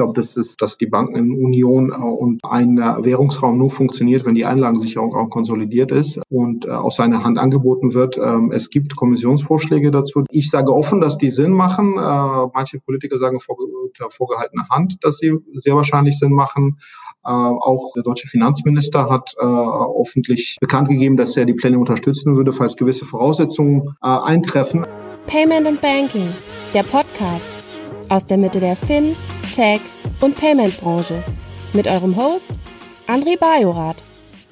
glaube, das ist, dass die Bankenunion und ein Währungsraum nur funktioniert, wenn die Einlagensicherung auch konsolidiert ist und aus seiner Hand angeboten wird. Ähm, es gibt Kommissionsvorschläge dazu. Ich sage offen, dass die Sinn machen. Manche Politiker sagen unter vorgehaltener Hand, dass sie sehr wahrscheinlich Sinn machen. Äh, auch der deutsche Finanzminister hat äh, öffentlich bekannt gegeben, dass er die Pläne unterstützen würde, falls gewisse Voraussetzungen äh, eintreffen. Payment and Banking, der Podcast aus der Mitte der Fin, Tech und Payment Branche mit eurem Host André Bajorath.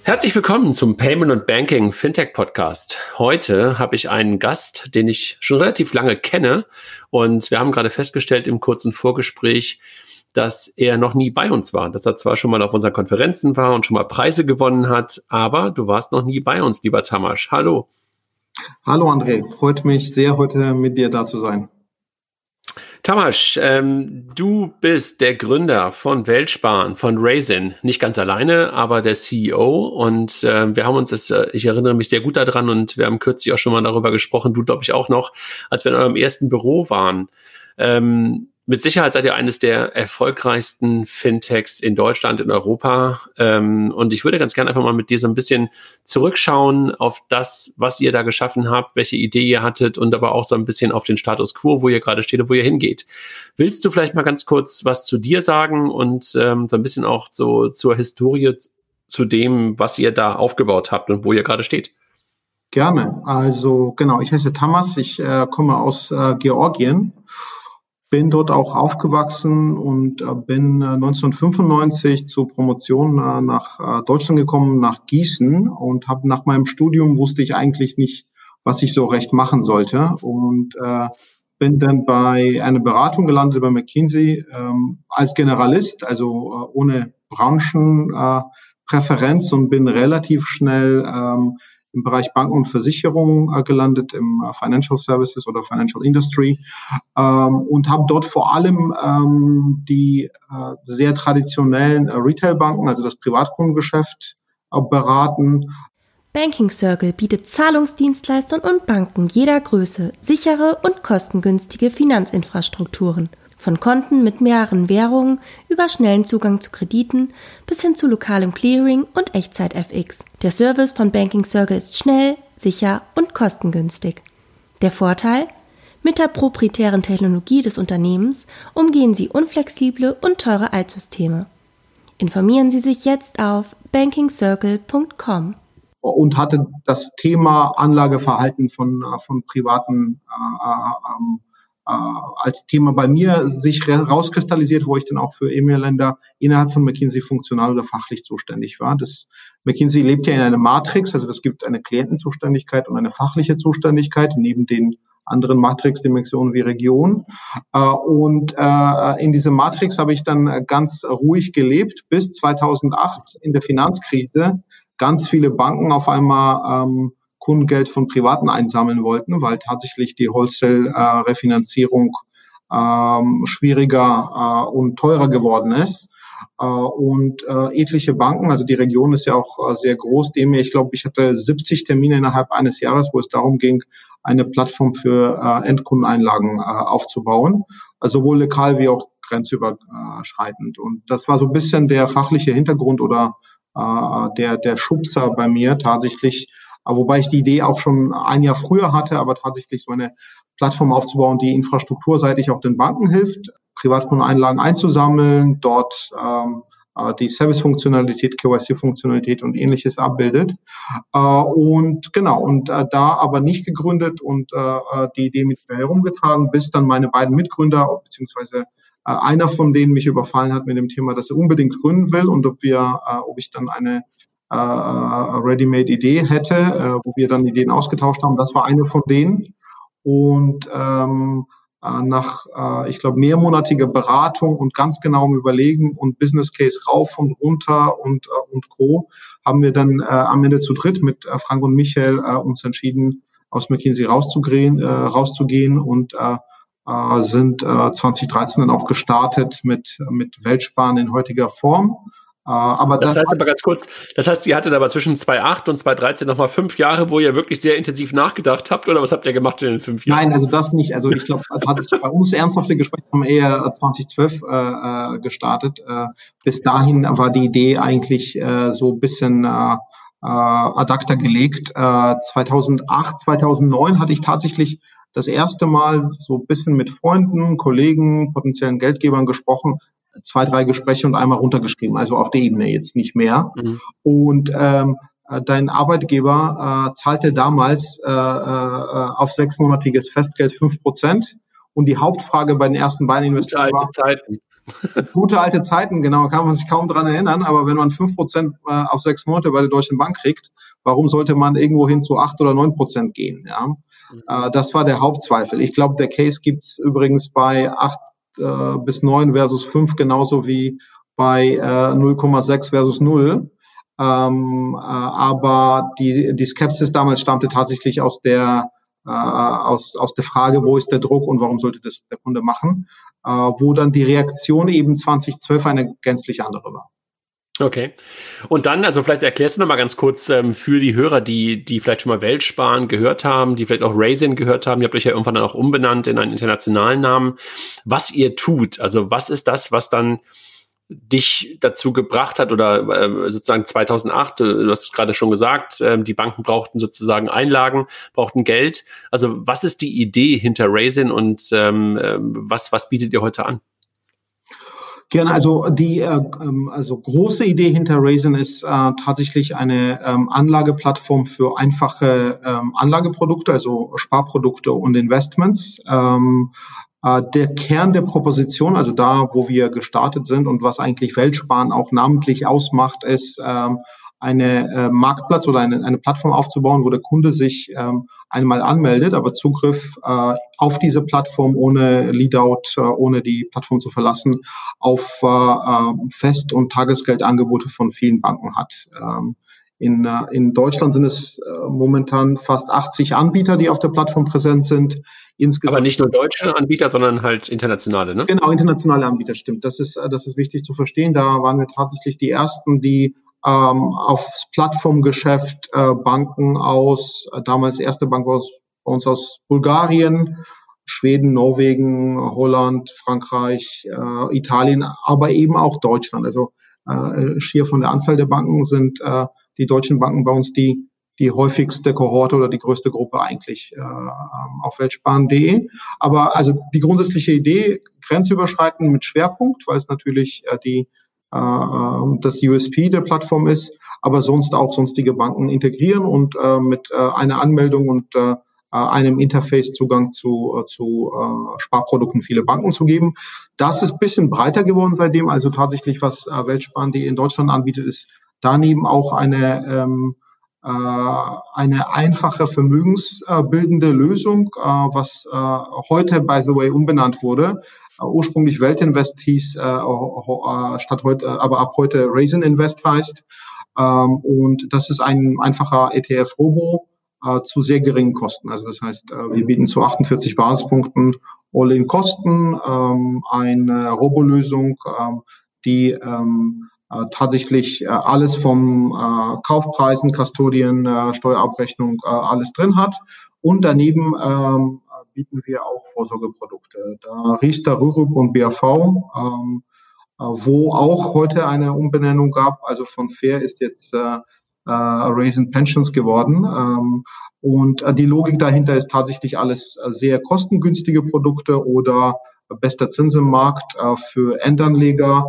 Herzlich willkommen zum Payment und Banking Fintech Podcast. Heute habe ich einen Gast, den ich schon relativ lange kenne und wir haben gerade festgestellt im kurzen Vorgespräch, dass er noch nie bei uns war. Dass er zwar schon mal auf unseren Konferenzen war und schon mal Preise gewonnen hat, aber du warst noch nie bei uns, lieber Tamasch. Hallo. Hallo André, freut mich sehr, heute mit dir da zu sein. Tamasch, ähm, du bist der Gründer von Weltsparen, von Raisin. Nicht ganz alleine, aber der CEO. Und äh, wir haben uns das, äh, ich erinnere mich sehr gut daran und wir haben kürzlich auch schon mal darüber gesprochen, du glaube ich auch noch, als wir in eurem ersten Büro waren. Ähm, mit Sicherheit seid ihr eines der erfolgreichsten Fintechs in Deutschland, in Europa. Ähm, und ich würde ganz gerne einfach mal mit dir so ein bisschen zurückschauen auf das, was ihr da geschaffen habt, welche Idee ihr hattet und aber auch so ein bisschen auf den Status quo, wo ihr gerade steht und wo ihr hingeht. Willst du vielleicht mal ganz kurz was zu dir sagen und ähm, so ein bisschen auch so zur Historie zu dem, was ihr da aufgebaut habt und wo ihr gerade steht? Gerne. Also genau, ich heiße Thomas, ich äh, komme aus äh, Georgien bin dort auch aufgewachsen und äh, bin 1995 äh, zur Promotion äh, nach Deutschland gekommen, nach Gießen und habe nach meinem Studium wusste ich eigentlich nicht, was ich so recht machen sollte und äh, bin dann bei einer Beratung gelandet bei McKinsey ähm, als Generalist, also äh, ohne Branchenpräferenz äh, und bin relativ schnell ähm, im Bereich Banken und Versicherungen äh, gelandet, im äh, Financial Services oder Financial Industry ähm, und habe dort vor allem ähm, die äh, sehr traditionellen äh, Retailbanken, also das Privatkundengeschäft, äh, beraten. Banking Circle bietet Zahlungsdienstleistern und Banken jeder Größe sichere und kostengünstige Finanzinfrastrukturen – von Konten mit mehreren Währungen über schnellen Zugang zu Krediten bis hin zu lokalem Clearing und Echtzeit-FX. Der Service von Banking Circle ist schnell, sicher und kostengünstig. Der Vorteil? Mit der proprietären Technologie des Unternehmens umgehen Sie unflexible und teure Altsysteme. Informieren Sie sich jetzt auf bankingcircle.com und hatte das Thema Anlageverhalten von, von privaten äh, äh ähm, äh, als Thema bei mir sich rauskristallisiert, wo ich dann auch für EMEA-Länder innerhalb von McKinsey funktional oder fachlich zuständig war. Das McKinsey lebt ja in einer Matrix, also das gibt eine Klientenzuständigkeit und eine fachliche Zuständigkeit neben den anderen Matrix-Dimensionen wie Region. Äh, und äh, in dieser Matrix habe ich dann ganz ruhig gelebt bis 2008 in der Finanzkrise. Ganz viele Banken auf einmal ähm, Kundengeld von Privaten einsammeln wollten, weil tatsächlich die Wholesale-Refinanzierung ähm, schwieriger äh, und teurer geworden ist. Äh, und äh, etliche Banken, also die Region ist ja auch äh, sehr groß, dem ich glaube, ich hatte 70 Termine innerhalb eines Jahres, wo es darum ging, eine Plattform für äh, Endkundeneinlagen äh, aufzubauen, also sowohl lokal wie auch grenzüberschreitend. Und das war so ein bisschen der fachliche Hintergrund oder äh, der, der Schubser bei mir tatsächlich wobei ich die Idee auch schon ein Jahr früher hatte, aber tatsächlich so eine Plattform aufzubauen, die infrastrukturseitig auch den Banken hilft, Privatkundeneinlagen einzusammeln, dort ähm, äh, die Service-Funktionalität, KYC-Funktionalität und ähnliches abbildet. Äh, und genau, und äh, da aber nicht gegründet und äh, äh die Idee mit mir herumgetragen, bis dann meine beiden Mitgründer, beziehungsweise äh, einer von denen mich überfallen hat mit dem Thema, dass er unbedingt gründen will und ob wir, äh, ob ich dann eine äh, Ready-Made-Idee hätte, äh, wo wir dann Ideen ausgetauscht haben. Das war eine von denen. Und ähm, äh, nach, äh, ich glaube, mehrmonatiger Beratung und ganz genauem Überlegen und Business Case rauf und runter und, äh, und Co. haben wir dann äh, am Ende zu dritt mit äh, Frank und Michael äh, uns entschieden, aus McKinsey rauszugehen, äh, rauszugehen und äh, äh, sind äh, 2013 dann auch gestartet mit, mit Weltsparen in heutiger Form Äh, aber das, das heißt aber ganz kurz, das heißt, ihr hattet aber zwischen 2008 und 2013 nochmal fünf Jahre, wo ihr wirklich sehr intensiv nachgedacht habt, oder was habt ihr gemacht in den fünf Jahren? Nein, also das nicht. Also ich glaube, bei uns ernsthafte Gespräche haben eher 2012 äh, äh, gestartet. Äh, bis dahin war die Idee eigentlich äh, so ein bisschen äh, äh, ad acta gelegt. Äh, 2008, 2009 hatte ich tatsächlich das erste Mal so ein bisschen mit Freunden, Kollegen, potenziellen Geldgebern gesprochen, zwei, drei Gespräche und einmal runtergeschrieben, also auf der Ebene jetzt nicht mehr. Mhm. Und ähm, äh, dein Arbeitgeber äh, zahlte damals äh, äh, auf sechsmonatiges Festgeld fünf Prozent. Und die Hauptfrage bei den ersten beiden Investoren war, Zeiten. gute alte Zeiten, genau, kann man sich kaum dran erinnern, aber wenn man fünf Prozent äh, auf sechs Monate bei der Deutschen Bank kriegt, warum sollte man irgendwo hin zu acht oder neun Prozent gehen? Ja? Mhm. Äh, das war der Hauptzweifel. Ich glaube, der Case gibt's übrigens bei acht äh, bis 9 versus 5 genauso wie bei äh, 0,6 versus 0. Ähm, äh, aber die, die Skepsis damals stammte tatsächlich aus der, äh, aus, aus der Frage, wo ist der Druck und warum sollte das der Kunde machen, äh, wo dann die Reaktion eben 2012 eine gänzlich andere war. Okay. Und dann, also vielleicht erklärst du noch mal ganz kurz ähm, für die Hörer, die, die vielleicht schon mal Weltsparen gehört haben, die vielleicht auch Raisin gehört haben, ihr habt euch ja irgendwann dann auch umbenannt in einen internationalen Namen, was ihr tut. Also was ist das, was dann dich dazu gebracht hat oder äh, sozusagen 2008, äh, du hast es gerade schon gesagt, äh, die Banken brauchten sozusagen Einlagen, brauchten Geld. Also was ist die Idee hinter Raisin und ähm, äh, was, was bietet ihr heute an? Gerne, also die äh, ähm, also große Idee hinter Raisin ist äh, tatsächlich eine ähm, Anlageplattform für einfache ähm, Anlageprodukte, also Sparprodukte und Investments. Ähm, äh, der Kern der Proposition, also da, wo wir gestartet sind und was eigentlich Weltsparen auch namentlich ausmacht, ist ähm, eine äh, Marktplatz oder eine, eine Plattform aufzubauen, wo der Kunde sich ähm, einmal anmeldet, aber Zugriff äh, auf diese Plattform ohne Leadout, äh, ohne die Plattform zu verlassen, auf äh, äh Fest- und Tagesgeldangebote von vielen Banken hat. Ähm, in, äh, in Deutschland sind es äh, momentan fast 80 Anbieter, die auf der Plattform präsent sind. Insgesamt Aber nicht nur deutsche Anbieter, sondern halt internationale, ne? Genau, internationale Anbieter, stimmt. Das ist, das ist wichtig zu verstehen. Da waren wir tatsächlich die ersten, die ähm, aufs Plattformgeschäft äh, Banken aus, äh, damals erste Bank aus, bei uns aus Bulgarien, Schweden, Norwegen, Holland, Frankreich, äh, Italien, aber eben auch Deutschland. Also äh, schier von der Anzahl der Banken sind äh, die deutschen Banken bei uns die die häufigste Kohorte oder die größte Gruppe eigentlich äh, auf weltsparen.de. Aber also die grundsätzliche Idee, grenzüberschreitend mit Schwerpunkt, weil es natürlich äh, die äh, ähm, das USP der Plattform ist, aber sonst auch sonstige Banken integrieren und äh, mit äh, einer Anmeldung und äh, einem Interface Zugang zu, äh, zu äh, Sparprodukten viele Banken zu geben. Das ist bisschen breiter geworden seitdem. Also tatsächlich, was äh, Weltsparen.de in Deutschland anbietet, ist daneben auch eine ähm, äh, eine einfache vermögensbildende Lösung, äh, was äh, heute, by the way, umbenannt wurde äh, ursprünglich Weltinvest hieß, äh, äh, statt heute, aber ab heute Raisin Invest heißt. Ähm, und das ist ein einfacher ETF-Robo äh, zu sehr geringen Kosten. Also das heißt, äh, wir bieten zu 48 Basispunkten All-in-Kosten ähm, eine Robo-Lösung, ähm, die äh, tatsächlich äh, alles vom äh, Kaufpreisen, Custodien, äh, Steuerabrechnung, äh, alles drin hat. Und daneben ähm, bieten wir auch Vorsorgeprodukte. Da Riester, Rürup und BAV, ähm, äh, wo auch heute eine Umbenennung gab. Also von Fair ist jetzt äh, äh, Raisin Pensions geworden. Ähm, und äh, die Logik dahinter ist tatsächlich alles äh, sehr kostengünstige Produkte oder bester Zins im Markt äh, für Endanleger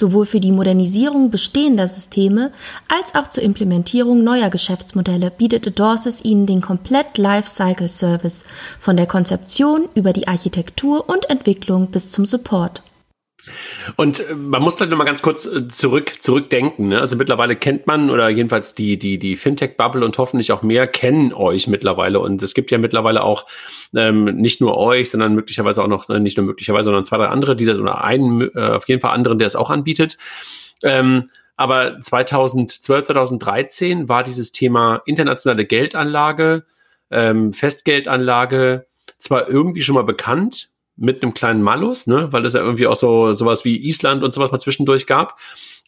sowohl für die Modernisierung bestehender Systeme als auch zur Implementierung neuer Geschäftsmodelle bietet Adorsis Ihnen den komplett Lifecycle Service von der Konzeption über die Architektur und Entwicklung bis zum Support. Und äh, man muss vielleicht noch mal ganz kurz äh, zurück zurückdenken. Ne? Also mittlerweile kennt man oder jedenfalls die die die Fintech Bubble und hoffentlich auch mehr kennen euch mittlerweile. Und es gibt ja mittlerweile auch ähm, nicht nur euch, sondern möglicherweise auch noch äh, nicht nur möglicherweise, sondern zwei drei andere, die das oder einen äh, auf jeden Fall anderen, der es auch anbietet. Ähm, aber 2012 2013 war dieses Thema internationale Geldanlage, ähm, Festgeldanlage zwar irgendwie schon mal bekannt, mit einem kleinen Malus, ne, weil es ja irgendwie auch so sowas wie Island und sowas mal zwischendurch gab.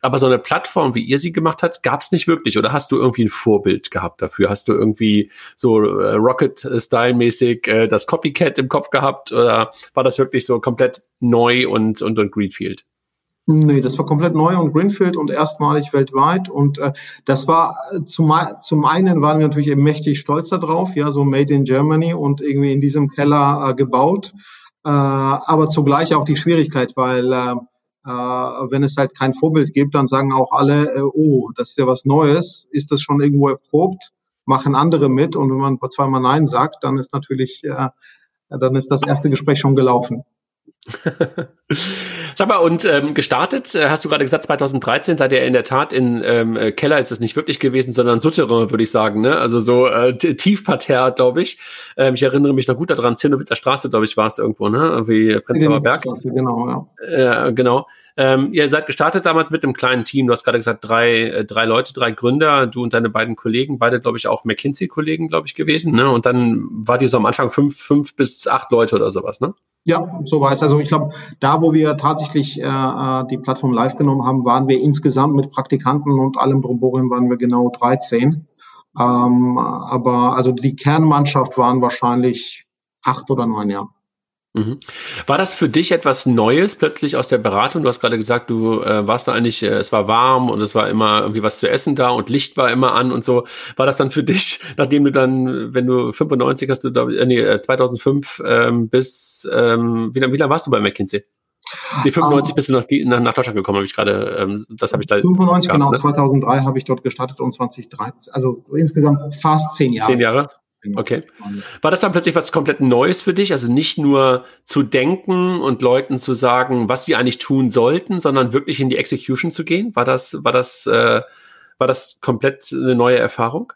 Aber so eine Plattform, wie ihr sie gemacht habt, gab es nicht wirklich. Oder hast du irgendwie ein Vorbild gehabt dafür? Hast du irgendwie so äh, Rocket-Style-mäßig äh, das Copycat im Kopf gehabt? Oder war das wirklich so komplett neu und, und, und Greenfield? Nee, das war komplett neu und Greenfield und erstmalig weltweit. Und äh, das war äh, zum, zum einen waren wir natürlich eben mächtig stolz darauf, ja, so Made in Germany und irgendwie in diesem Keller äh, gebaut aber zugleich auch die Schwierigkeit, weil äh, äh, wenn es halt kein Vorbild gibt, dann sagen auch alle, äh, oh, das ist ja was Neues, ist das schon irgendwo erprobt, machen andere mit. Und wenn man zweimal Nein sagt, dann ist natürlich, äh, dann ist das erste Gespräch schon gelaufen. Sag mal, und ähm, gestartet, äh, hast du gerade gesagt, 2013 seid ihr in der Tat in ähm, äh, Keller ist es nicht wirklich gewesen, sondern Souterrain, würde ich sagen, ne? Also so äh, Tiefparterre, glaube ich. Ähm, ich erinnere mich noch gut daran, Zinnowitzer Straße, glaube ich, war es irgendwo, ne? Wie Prenzlauer Berg. Genau, ja. Äh, genau. Ähm, ihr seid gestartet damals mit einem kleinen Team. Du hast gerade gesagt, drei, äh, drei Leute, drei Gründer, du und deine beiden Kollegen, beide, glaube ich, auch McKinsey-Kollegen, glaube ich, gewesen. Ne? Und dann war die so am Anfang fünf, fünf bis acht Leute oder sowas, ne? Ja, so war es. Also ich glaube, da, wo wir tatsächlich äh, äh, die Plattform live genommen haben, waren wir insgesamt mit Praktikanten und allem drumherum waren wir genau 13. Ähm, aber also die Kernmannschaft waren wahrscheinlich acht oder neun, ja. Mhm. War das für dich etwas Neues plötzlich aus der Beratung? Du hast gerade gesagt, du äh, warst da eigentlich, äh, es war warm und es war immer irgendwie was zu essen da und Licht war immer an und so. War das dann für dich, nachdem du dann, wenn du 95 hast du da, äh, nee, 2005 äh, ähm, bis, ähm, wie lange wie lang warst du bei McKinsey? Die 95 um, bist du nach, nach, nach Deutschland gekommen, habe ich gerade, ähm, das habe ich da. 95, gehabt, genau, ne? 2003 habe ich dort gestartet und 2013, also insgesamt fast zehn Jahre. Zehn Jahre? Okay. War das dann plötzlich was komplett Neues für dich? Also nicht nur zu denken und Leuten zu sagen, was sie eigentlich tun sollten, sondern wirklich in die Execution zu gehen? War das, war das, äh, war das komplett eine neue Erfahrung?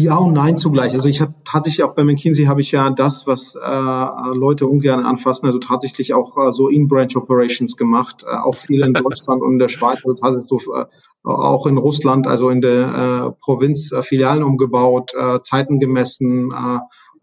Ja und nein zugleich. Also ich habe tatsächlich auch bei McKinsey habe ich ja das, was äh, Leute ungern anfassen, also tatsächlich auch äh, so In-Branch Operations gemacht, äh, auch viel in Deutschland und in der Schweiz, also tatsächlich so äh, auch in Russland, also in der äh, Provinz äh, Filialen umgebaut, äh, Zeiten gemessen, äh,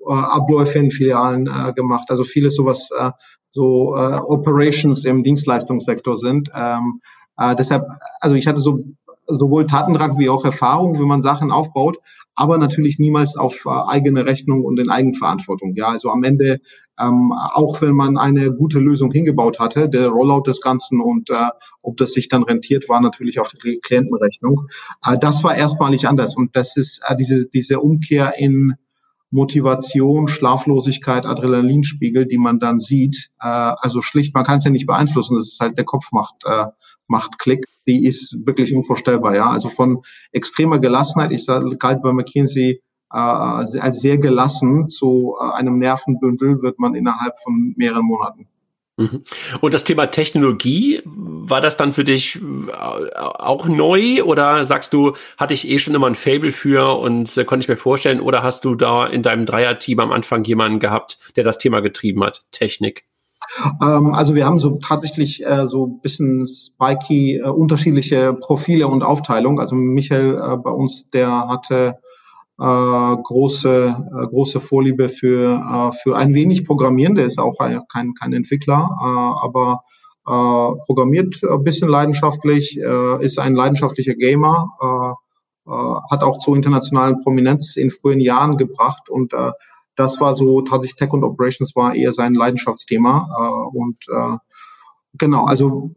äh, Abläufe in Filialen äh, gemacht. Also vieles sowas, äh, so äh, Operations im Dienstleistungssektor sind. Ähm, äh, deshalb, also ich hatte so sowohl Tatendrang wie auch Erfahrung, wie man Sachen aufbaut, aber natürlich niemals auf äh, eigene Rechnung und in Eigenverantwortung. Ja, also am Ende, ähm, auch wenn man eine gute Lösung hingebaut hatte, der Rollout des Ganzen und äh, ob das sich dann rentiert, war natürlich auf die Klientenrechnung. Äh, das war erstmalig anders und das ist äh, diese, diese Umkehr in Motivation, Schlaflosigkeit, Adrenalinspiegel, die man dann sieht. Äh, also schlicht, man kann es ja nicht beeinflussen, das ist halt der Kopf macht, äh, macht Klick die ist wirklich unvorstellbar. Ja, also von extremer Gelassenheit. Ich galt bei McKinsey äh, als sehr gelassen zu äh, einem Nervenbündel wird man innerhalb von mehreren Monaten. Mhm. Und das Thema Technologie, war das dann für dich äh, auch neu oder sagst du, hatte ich eh schon immer ein Fable für und äh, konnte ich mir vorstellen oder hast du da in deinem Dreier-Team am Anfang jemanden gehabt, der das Thema getrieben hat, Technik? Ähm, also wir haben so tatsächlich äh, so ein bisschen spiky äh, unterschiedliche Profile und Aufteilung. Also Michael äh, bei uns, der hatte äh, große äh, große Vorliebe für äh, für ein wenig Programmieren. Der ist auch kein kein Entwickler, aber programmiert ein bisschen leidenschaftlich, ist ein leidenschaftlicher Gamer, hat auch zu internationalen Prominenz in frühen Jahren gebracht und äh, das war so tatsächlich Tech und Operations war eher sein Leidenschaftsthema. Äh, und äh, genau, also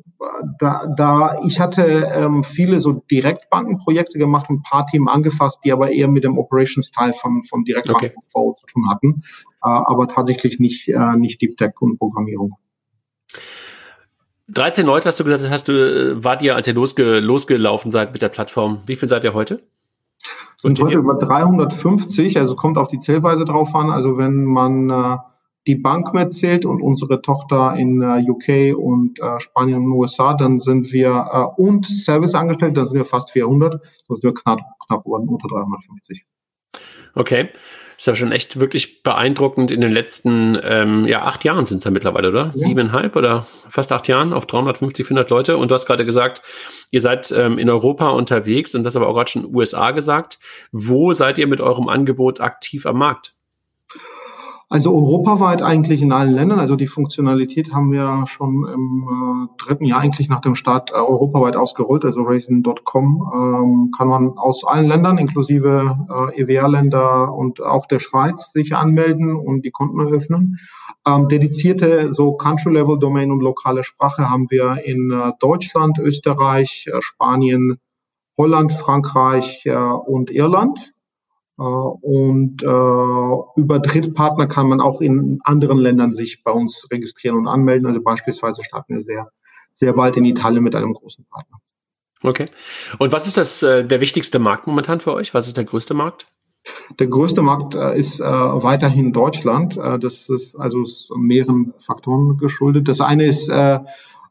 da, da ich hatte ähm, viele so Direktbankenprojekte gemacht und ein paar Themen angefasst, die aber eher mit dem Operations-Teil von, von Direktbankenaufbau okay. zu tun hatten, äh, aber tatsächlich nicht, äh, nicht Deep Tech und Programmierung. 13 Leute hast du gesagt, hast du, äh, wart ihr, als ihr losge, losgelaufen seid mit der Plattform. Wie viel seid ihr heute? Sind heute über 350, also kommt auf die Zählweise drauf an. Also wenn man äh, die Bank mitzählt und unsere Tochter in äh, UK und äh, Spanien und USA, dann sind wir äh, und Serviceangestellte, dann sind wir fast 400, so sind wir knapp, knapp unter 350. Okay. Ist ja schon echt wirklich beeindruckend in den letzten, ähm, ja, acht Jahren sind es ja mittlerweile, oder? Ja. Siebeneinhalb oder fast acht Jahren auf 350, 400 Leute. Und du hast gerade gesagt, ihr seid ähm, in Europa unterwegs und das aber auch gerade schon USA gesagt. Wo seid ihr mit eurem Angebot aktiv am Markt? Also europaweit eigentlich in allen Ländern. Also die Funktionalität haben wir schon im äh, dritten Jahr eigentlich nach dem Start äh, europaweit ausgerollt. Also Raisin.com ähm, kann man aus allen Ländern, inklusive äh, EWR-Länder und auch der Schweiz, sich anmelden und die Konten eröffnen. Ähm, dedizierte so Country-Level-Domain und lokale Sprache haben wir in äh, Deutschland, Österreich, äh, Spanien, Holland, Frankreich äh, und Irland. Äh, und äh, über Drittpartner kann man auch in anderen Ländern sich bei uns registrieren und anmelden. Also beispielsweise starten wir sehr, sehr bald in Italien mit einem großen Partner. Okay. Und was ist das äh, der wichtigste Markt momentan für euch? Was ist der größte Markt? Der größte Markt äh, ist äh, weiterhin Deutschland. Äh, das ist also mehreren Faktoren geschuldet. Das eine ist äh, äh,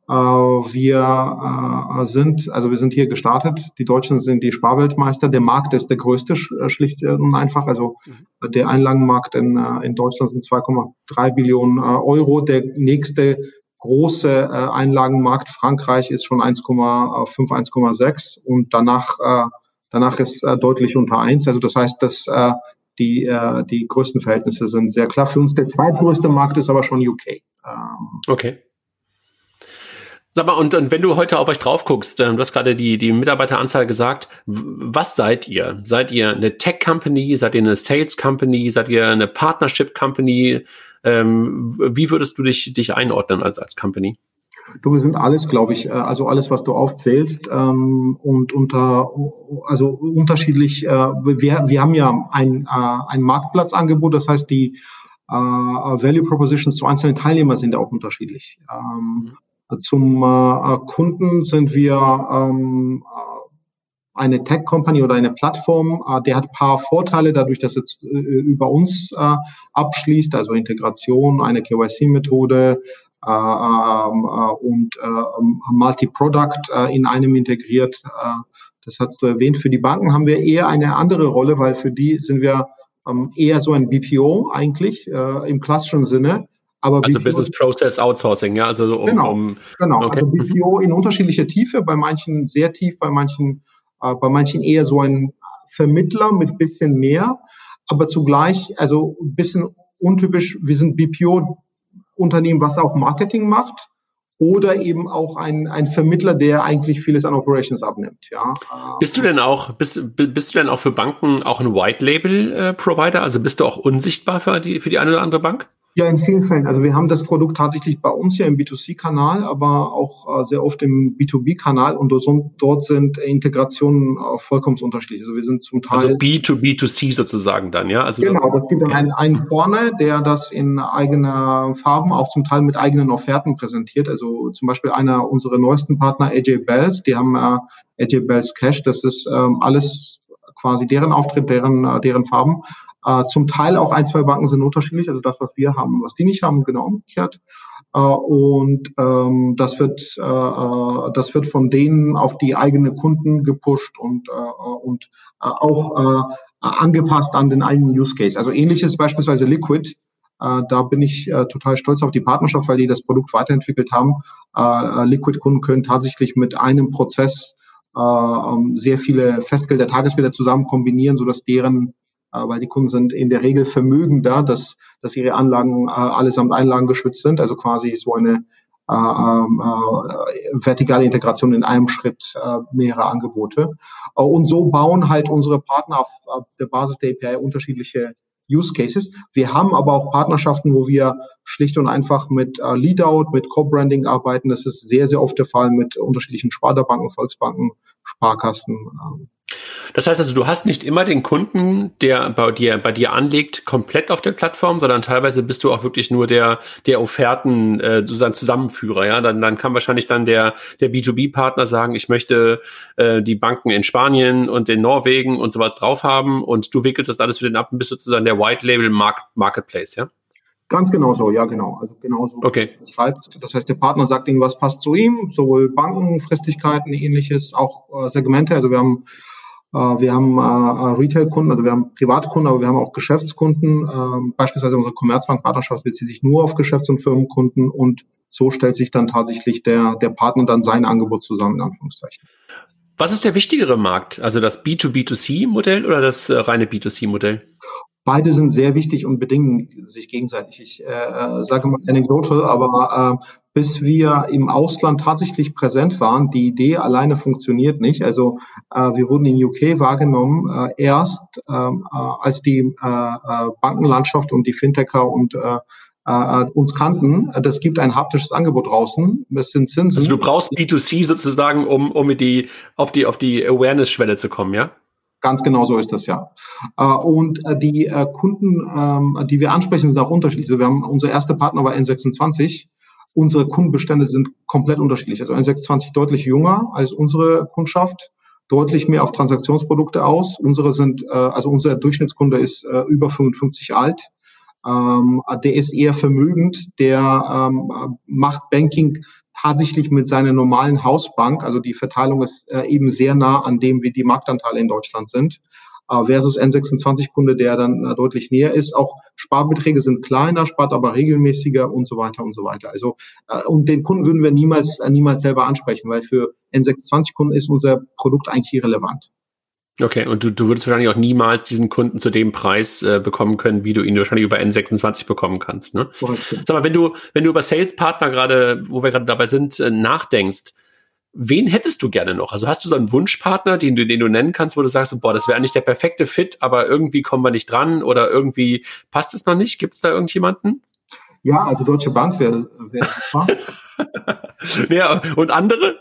wir äh, sind, also wir sind hier gestartet. Die Deutschen sind die Sparweltmeister. Der Markt ist der größte, äh, schlicht und einfach. Also mhm. der Einlagenmarkt in, in Deutschland sind 2,3 Billionen Euro. Der nächste große Einlagenmarkt Frankreich ist schon 1,5, 1,6 und danach, danach ist deutlich unter 1. Also das heißt, dass die, die größten Verhältnisse sind sehr klar. Für uns der zweitgrößte Markt ist aber schon UK. Ähm, okay. Sag mal, und, und wenn du heute auf euch drauf guckst, ähm, du hast gerade die, die Mitarbeiteranzahl gesagt, was seid ihr? Seid ihr eine Tech-Company? Seid ihr eine Sales-Company? Seid ihr eine Partnership-Company? Ähm, wie würdest du dich, dich einordnen als, als Company? Du, wir sind alles, glaube ich, äh, also alles, was du aufzählst ähm, und unter, also unterschiedlich. Äh, wir, wir haben ja ein, äh, ein Marktplatzangebot, das heißt die äh, Value Propositions zu einzelnen Teilnehmern sind ja auch unterschiedlich. Ähm, zum äh, Kunden sind wir ähm, äh, eine Tech-Company oder eine Plattform, äh, der hat paar Vorteile dadurch, dass es äh, über uns äh, abschließt, also Integration, eine KYC-Methode äh, ähm, äh, und äh, Multi-Product in einem integriert. Das hast du erwähnt. Für die Banken haben wir eher eine andere Rolle, weil für die sind wir ähm, eher so ein BPO eigentlich im klassischen Sinne. Aber also BPO, Business Process Outsourcing, ja, also um, genau, um, genau. Okay. Also BPO in unterschiedlicher Tiefe, bei manchen sehr tief, bei manchen, äh, bei manchen eher so ein Vermittler mit bisschen mehr, aber zugleich, also ein bisschen untypisch, wir sind BPO-Unternehmen, was auch Marketing macht oder eben auch ein, ein Vermittler, der eigentlich vieles an Operations abnimmt. Ja. Bist du denn auch bist, bist du denn auch für Banken auch ein White Label äh, Provider? Also bist du auch unsichtbar für die für die eine oder andere Bank? Ja, in vielen Fällen. Also wir haben das Produkt tatsächlich bei uns ja im B2C-Kanal, aber auch äh, sehr oft im B2B-Kanal und dort sind Integrationen äh, vollkommen unterschiedlich. Also wir sind zum Teil. Also B2B2C sozusagen dann, ja? Also genau, das gibt dann einen, einen vorne, der das in eigener Farben, auch zum Teil mit eigenen Offerten präsentiert. Also zum Beispiel einer unserer neuesten Partner, AJ Bells, die haben äh, AJ Bells Cash, das ist ähm, alles quasi deren Auftritt, deren, deren Farben. Äh, zum Teil auch ein, zwei Banken sind unterschiedlich, also das, was wir haben, was die nicht haben, genau umgekehrt. Äh, und ähm, das wird äh, äh, das wird von denen auf die eigenen Kunden gepusht und äh, und äh, auch äh, angepasst an den eigenen Use Case. Also ähnliches beispielsweise Liquid. Äh, da bin ich äh, total stolz auf die Partnerschaft, weil die das Produkt weiterentwickelt haben. Äh, Liquid-Kunden können tatsächlich mit einem Prozess äh, ähm, sehr viele Festgelder, Tagesgelder zusammen kombinieren, sodass deren äh, weil die Kunden sind in der Regel vermögender, dass, dass ihre Anlagen äh, allesamt einlagengeschützt sind, also quasi so eine äh, ähm, äh, vertikale Integration in einem Schritt äh, mehrere Angebote. Äh, und so bauen halt unsere Partner auf, auf der Basis der API unterschiedliche Use Cases. Wir haben aber auch Partnerschaften, wo wir schlicht und einfach mit äh, Leadout, mit Co-Branding arbeiten. Das ist sehr, sehr oft der Fall mit unterschiedlichen Sparda-Banken, Volksbanken, Sparkassen. Das heißt also, du hast nicht immer den Kunden, der bei dir, bei dir anlegt, komplett auf der Plattform, sondern teilweise bist du auch wirklich nur der, der Offerten, äh, sozusagen Zusammenführer, ja. Dann, dann kann wahrscheinlich dann der, der B2B-Partner sagen, ich möchte äh, die Banken in Spanien und in Norwegen und so was drauf haben und du wickelst das alles für den ab und bist sozusagen der White Label Market, Marketplace, ja? Ganz genau so, ja genau. Also genau so okay. beschreibt. Das heißt, der Partner sagt ihm, was passt zu ihm, sowohl Banken, Fristigkeiten, ähnliches, auch äh, Segmente. Also wir haben wir haben äh, Retail-Kunden, also wir haben Privatkunden, aber wir haben auch Geschäftskunden. Ähm, beispielsweise unsere Commerzbank-Partnerschaft bezieht sich nur auf Geschäfts- und Firmenkunden und so stellt sich dann tatsächlich der, der Partner dann sein Angebot zusammen, in Anführungszeichen. Was ist der wichtigere Markt? Also das B2B2C-Modell oder das äh, reine B2C-Modell? Beide sind sehr wichtig und bedingen sich gegenseitig. Ich äh, äh, sage mal Anekdote, aber äh, bis wir im Ausland tatsächlich präsent waren, die Idee alleine funktioniert nicht. Also äh, wir wurden in UK wahrgenommen, äh, erst ähm, äh, als die äh, äh, Bankenlandschaft und die Fintecher und äh, äh, uns kannten. Das gibt ein haptisches Angebot draußen. Das sind Zinsen. Also du brauchst B2C sozusagen, um, um die, auf die, auf die Awareness-Schwelle zu kommen, ja? Ganz genau so ist das ja. Äh, und äh, die Kunden, ähm, die wir ansprechen, sind auch unterschiedlich. Also wir haben unser erster Partner war N26. Unsere Kundenbestände sind komplett unterschiedlich. Also N26 deutlich jünger als unsere Kundschaft, deutlich mehr auf Transaktionsprodukte aus. Unsere sind, also unser Durchschnittskunde ist über 55 alt ähm, der ist eher vermögend, der ähm, macht Banking tatsächlich mit seiner normalen Hausbank. Also die Verteilung ist äh, eben sehr nah an dem, wie die Marktanteile in Deutschland sind. Äh, versus N26-Kunde, der dann äh, deutlich näher ist. Auch Sparbeträge sind kleiner, spart aber regelmäßiger und so weiter und so weiter. Also äh, und den Kunden würden wir niemals äh, niemals selber ansprechen, weil für N26-Kunden ist unser Produkt eigentlich irrelevant. Okay, und du, du würdest wahrscheinlich auch niemals diesen Kunden zu dem Preis äh, bekommen können, wie du ihn wahrscheinlich über N26 bekommen kannst. Ne? Sag mal, wenn du, wenn du über Sales-Partner gerade, wo wir gerade dabei sind, äh, nachdenkst, wen hättest du gerne noch? Also hast du so einen Wunschpartner, den du, den du nennen kannst, wo du sagst, boah, das wäre nicht der perfekte Fit, aber irgendwie kommen wir nicht dran oder irgendwie passt es noch nicht? Gibt es da irgendjemanden? Ja, also Deutsche Bank wäre wär super. ja, und andere?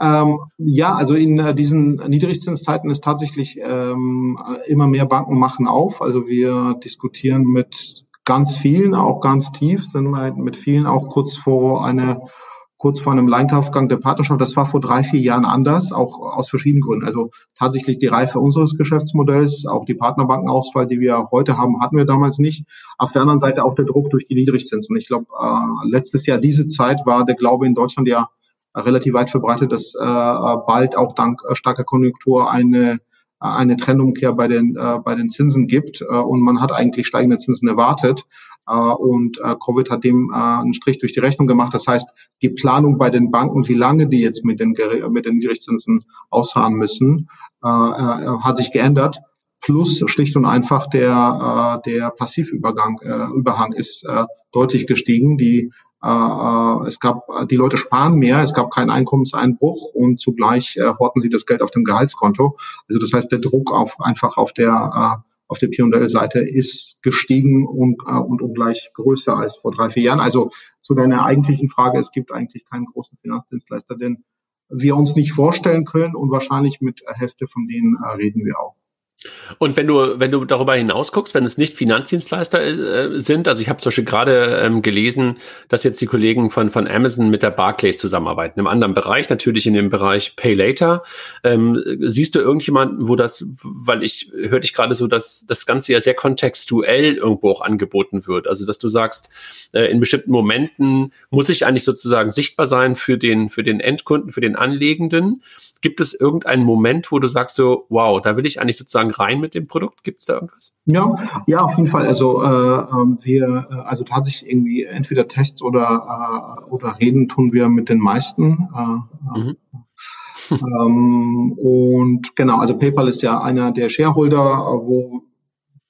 Ähm, ja, also in äh, diesen Niedrigzinszeiten ist tatsächlich ähm, immer mehr Banken machen auf. Also wir diskutieren mit ganz vielen, auch ganz tief, sind wir mit vielen auch kurz vor einer kurz vor einem Leinkaufgang der Partnerschaft. Das war vor drei, vier Jahren anders, auch aus verschiedenen Gründen. Also tatsächlich die Reife unseres Geschäftsmodells, auch die Partnerbankenauswahl, die wir heute haben, hatten wir damals nicht. Auf der anderen Seite auch der Druck durch die Niedrigzinsen. Ich glaube, äh, letztes Jahr diese Zeit war der Glaube in Deutschland ja relativ weit verbreitet, dass äh, bald auch dank äh, starker Konjunktur eine eine Trendumkehr bei den äh, bei den Zinsen gibt äh, und man hat eigentlich steigende Zinsen erwartet äh, und äh, Covid hat dem äh, einen Strich durch die Rechnung gemacht. Das heißt, die Planung bei den Banken, wie lange die jetzt mit den mit den Gerichtszinsen ausfahren müssen, äh, äh, hat sich geändert. Plus schlicht und einfach der äh, der Passivübergang äh, Überhang ist äh, deutlich gestiegen. Die äh, äh, es gab, die Leute sparen mehr, es gab keinen Einkommenseinbruch und zugleich äh, horten sie das Geld auf dem Gehaltskonto. Also das heißt, der Druck auf einfach auf der auf der P&L-Seite ist gestiegen und, und ungleich größer als vor drei, vier Jahren. Also zu deiner eigentlichen Frage, es gibt eigentlich keinen großen Finanzdienstleister, den wir uns nicht vorstellen können und wahrscheinlich mit Hälfte von denen reden wir auch. Und wenn du, wenn du darüber hinaus guckst, wenn es nicht Finanzdienstleister äh, sind, also ich habe zum Beispiel gerade ähm, gelesen, dass jetzt die Kollegen von, von Amazon mit der Barclays zusammenarbeiten, im anderen Bereich, natürlich in dem Bereich Pay Later. Ähm, siehst du irgendjemanden, wo das, weil ich hörte ich gerade so, dass das Ganze ja sehr kontextuell irgendwo auch angeboten wird. Also dass du sagst, äh, in bestimmten Momenten muss ich eigentlich sozusagen sichtbar sein für den, für den Endkunden, für den Anlegenden. Gibt es irgendeinen Moment, wo du sagst so, wow, da will ich eigentlich sozusagen rein mit dem Produkt? Gibt es da irgendwas? Ja, ja, auf jeden Fall. Also äh, ähm, wir, äh, also tatsächlich irgendwie entweder Tests oder äh, oder Reden tun wir mit den meisten. Äh, mhm. ähm, und genau, also PayPal ist ja einer der Shareholder, wo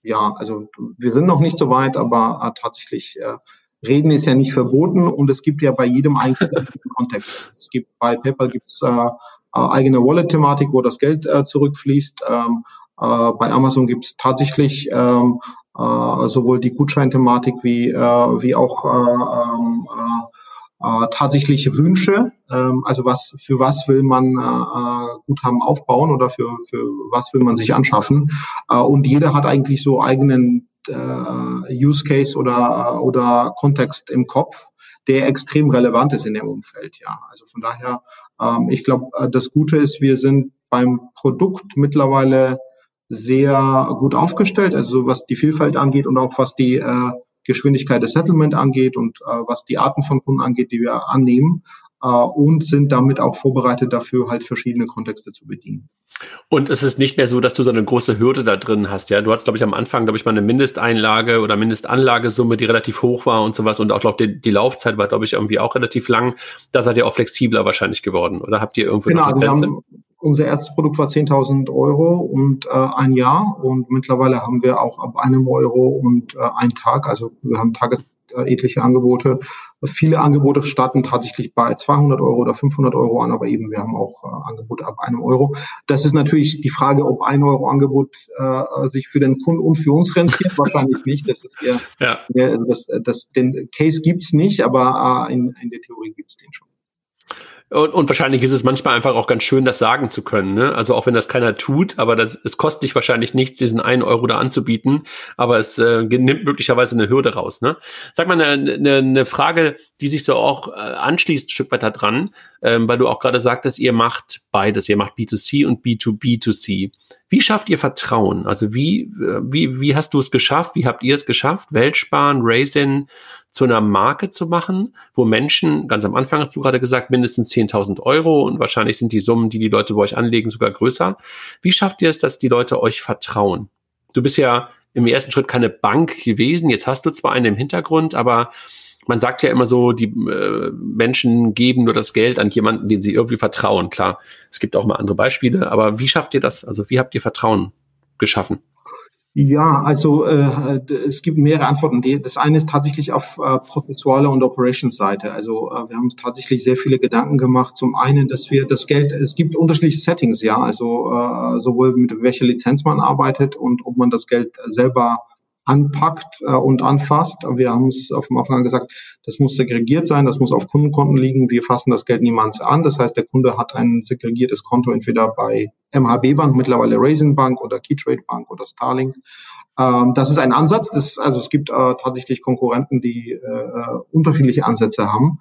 ja, also wir sind noch nicht so weit, aber äh, tatsächlich äh, Reden ist ja nicht verboten und es gibt ja bei jedem einzelnen Kontext. Es gibt bei PayPal gibt es äh, eigene Wallet-Thematik, wo das Geld äh, zurückfließt. Ähm, äh, bei Amazon gibt es tatsächlich ähm, äh, sowohl die Gutscheinthematik wie, äh, wie auch äh, ähm, äh, äh, tatsächliche Wünsche. Ähm, also was für was will man äh, Guthaben aufbauen oder für, für was will man sich anschaffen. Äh, und jeder hat eigentlich so eigenen äh, Use Case oder, oder Kontext im Kopf, der extrem relevant ist in dem Umfeld. Ja, also von daher, ähm, ich glaube, das Gute ist, wir sind beim Produkt mittlerweile sehr gut aufgestellt, also was die Vielfalt angeht und auch was die, äh, Geschwindigkeit des Settlement angeht und äh, was die Arten von Kunden angeht, die wir annehmen. äh, und sind damit auch vorbereitet dafür, halt verschiedene Kontexte zu bedienen. Und es ist nicht mehr so, dass du so eine große Hürde da drin hast, ja. Du hattest, glaube ich, am Anfang, glaube ich, mal eine Mindesteinlage oder Mindestanlagesumme, die relativ hoch war und sowas. Und auch, glaube ich, die, die Laufzeit war, glaube ich, irgendwie auch relativ lang. Da seid ihr auch flexibler wahrscheinlich geworden. Oder habt ihr irgendwie genau, noch wir haben, unser erstes Produkt war 10.000 Euro und äh, ein Jahr. Und mittlerweile haben wir auch ab einem Euro und äh, ein Tag, also wir haben Tages äh, etliche Angebote. Viele Angebote starten tatsächlich bei 200 Euro oder 500 Euro an, aber eben wir haben auch äh, Angebote ab einem Euro. Das ist natürlich die Frage, ob ein Euro Angebot äh, sich für den Kunden und für uns rentiert. Wahrscheinlich nicht. Das ist eher, ja. eher also das, das, den Case gibt's nicht, aber äh, in, in der Theorie gibt's den schon. Und, und wahrscheinlich ist es manchmal einfach auch ganz schön, das sagen zu können. Ne? Also auch wenn das keiner tut, aber das, es kostet dich wahrscheinlich nichts, diesen einen Euro da anzubieten, aber es äh, nimmt möglicherweise eine Hürde raus. Ne? Sag mal eine, eine, eine Frage, die sich so auch äh, anschließt, ein Stück weiter dran, ähm, weil du auch gerade sagtest, ihr macht beides, ihr macht B2C und B2B2C. Wie schafft ihr Vertrauen? Also wie, äh, wie, wie hast du es geschafft? Wie habt ihr es geschafft? Weltsparen, Raisin, zu einer Marke zu machen, wo Menschen, ganz am Anfang hast du gerade gesagt, mindestens 10.000 Euro und wahrscheinlich sind die Summen, die die Leute bei euch anlegen, sogar größer. Wie schafft ihr es, dass die Leute euch vertrauen? Du bist ja im ersten Schritt keine Bank gewesen, jetzt hast du zwar eine im Hintergrund, aber man sagt ja immer so, die äh, Menschen geben nur das Geld an jemanden, den sie irgendwie vertrauen. Klar, es gibt auch mal andere Beispiele, aber wie schafft ihr das? Also wie habt ihr Vertrauen geschaffen? Ja, also äh, es gibt mehrere Antworten. Das eine ist tatsächlich auf äh, prozessualer und Operations-Seite. Also äh, wir haben uns tatsächlich sehr viele Gedanken gemacht. Zum einen, dass wir das Geld, es gibt unterschiedliche Settings, ja, also äh, sowohl mit welcher Lizenz man arbeitet und ob man das Geld selber anpackt äh, und anfasst. Wir haben es auf dem Anfang gesagt, das muss segregiert sein, das muss auf Kundenkonten liegen. Wir fassen das Geld niemals an. Das heißt, der Kunde hat ein segregiertes Konto entweder bei MHB Bank, mittlerweile Raisin Bank oder Keytrade Bank oder Starlink. Ähm, das ist ein Ansatz. Das, also es gibt äh, tatsächlich Konkurrenten, die äh, unterschiedliche Ansätze haben.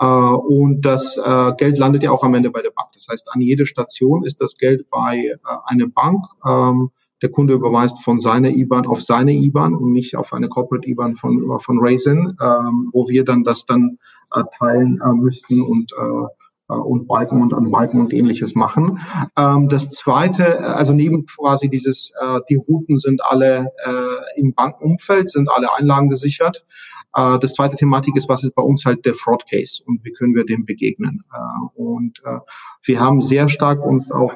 Äh, und das äh, Geld landet ja auch am Ende bei der Bank. Das heißt, an jede Station ist das Geld bei äh, einer Bank. Ähm, der Kunde überweist von seiner IBAN auf seine IBAN und nicht auf eine Corporate IBAN von, von Raisin, ähm, wo wir dann das dann äh, teilen äh, müssten und äh, äh und Balken und an Balken und ähnliches machen. Ähm, das zweite, äh, also neben quasi dieses, äh, die Routen sind alle äh, im Bankenumfeld, sind alle Einlagen gesichert. Äh, das zweite Thematik ist, was ist bei uns halt der Fraud Case und wie können wir dem begegnen? Äh, und äh, wir haben sehr stark uns auf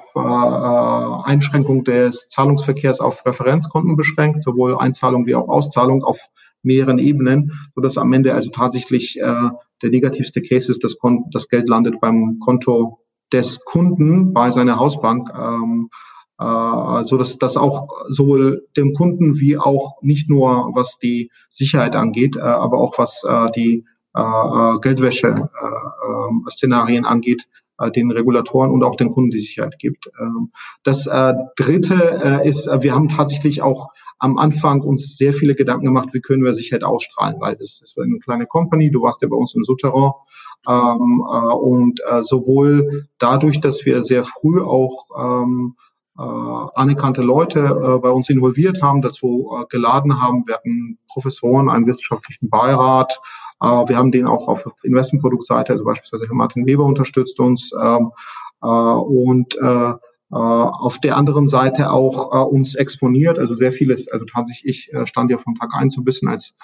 Einschränkung des Zahlungsverkehrs auf Referenzkonten beschränkt, sowohl Einzahlung wie auch Auszahlung auf mehreren Ebenen, sodass am Ende also tatsächlich der negativste Case ist, dass das Geld landet beim Konto des Kunden bei seiner Hausbank. Ähm, äh, so dass das auch sowohl dem Kunden wie auch nicht nur was die Sicherheit angeht, äh, aber auch was äh, die Geldwäsche-Szenarien angeht, den Regulatoren und auch den Kunden die Sicherheit gibt. Ähm, das Dritte ist, wir haben tatsächlich auch am Anfang uns sehr viele Gedanken gemacht, wie können wir Sicherheit ausstrahlen, weil das ist eine kleine Company, du warst ja bei uns im Souterrain ähm, und sowohl dadurch, dass wir sehr früh auch ähm, äh, anerkannte Leute äh, bei uns involviert haben, dazu äh, geladen haben. Wir hatten Professoren, einen wissenschaftlichen Beirat. Äh, wir haben den auch auf Investmentproduktseite, also beispielsweise Herr Martin Weber unterstützt uns. Ähm, äh, und äh, auf der anderen Seite auch äh, uns exponiert, also sehr vieles, also tatsächlich, ich äh, stand ja von Tag eins so ein bisschen als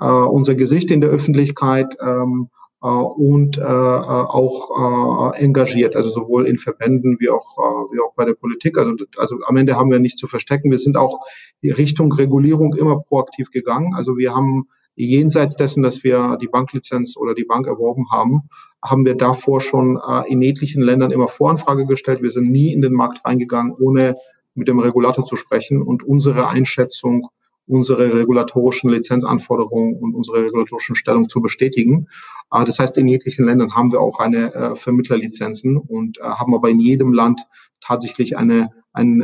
äh, unser Gesicht in der Öffentlichkeit. Ähm, äh, und äh, äh, auch äh, engagiert, also sowohl in Verbänden wie auch, äh, wie auch bei der Politik. Also, also am Ende haben wir nichts zu verstecken. Wir sind auch die Richtung Regulierung immer proaktiv gegangen. Also wir haben jenseits dessen, dass wir die Banklizenz oder die Bank erworben haben, haben wir davor schon äh, in etlichen Ländern immer Voranfrage gestellt. Wir sind nie in den Markt reingegangen, ohne mit dem Regulator zu sprechen und unsere Einschätzung unsere regulatorischen Lizenzanforderungen und unsere regulatorischen Stellung zu bestätigen. Äh, das heißt, in jeglichen Ländern haben wir auch eine äh, Vermittlerlizenzen und äh, haben aber in jedem Land tatsächlich eine, einen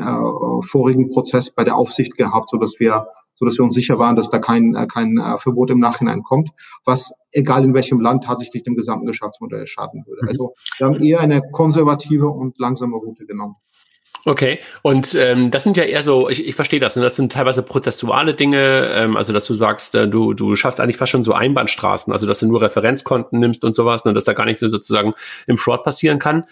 vorigen Prozess bei der Aufsicht gehabt, so dass wir so dass wir uns sicher waren, dass da kein, kein Verbot im Nachhinein kommt, was egal in welchem Land tatsächlich dem gesamten Geschäftsmodell schaden würde. Mhm. Also wir haben eher eine konservative und langsame Route genommen. Okay, und ähm, das sind ja eher so, ich, ich verstehe das, ne? das sind teilweise prozessuale Dinge, ähm, also dass du sagst, äh, du, du schaffst eigentlich fast schon so Einbahnstraßen, also dass du nur Referenzkonten nimmst und sowas, ne? dass da gar nichts so sozusagen im Fraud passieren kann.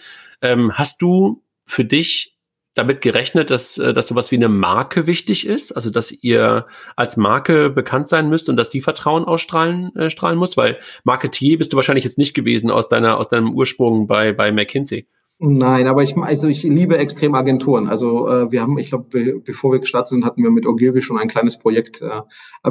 Ähm, hast du für dich damit gerechnet, dass, äh, dass sowas wie eine Marke wichtig ist, also dass ihr als Marke bekannt sein müsst und dass die Vertrauen ausstrahlen äh, strahlen muss, weil Marketier bist du wahrscheinlich jetzt nicht gewesen aus deiner aus deinem Ursprung bei bei McKinsey. Nein, aber ich, also ich liebe extrem Agenturen. Also äh, wir haben, ich glaube, be bevor wir gestartet sind, hatten wir mit Ogilvy schon ein kleines Projekt. Äh,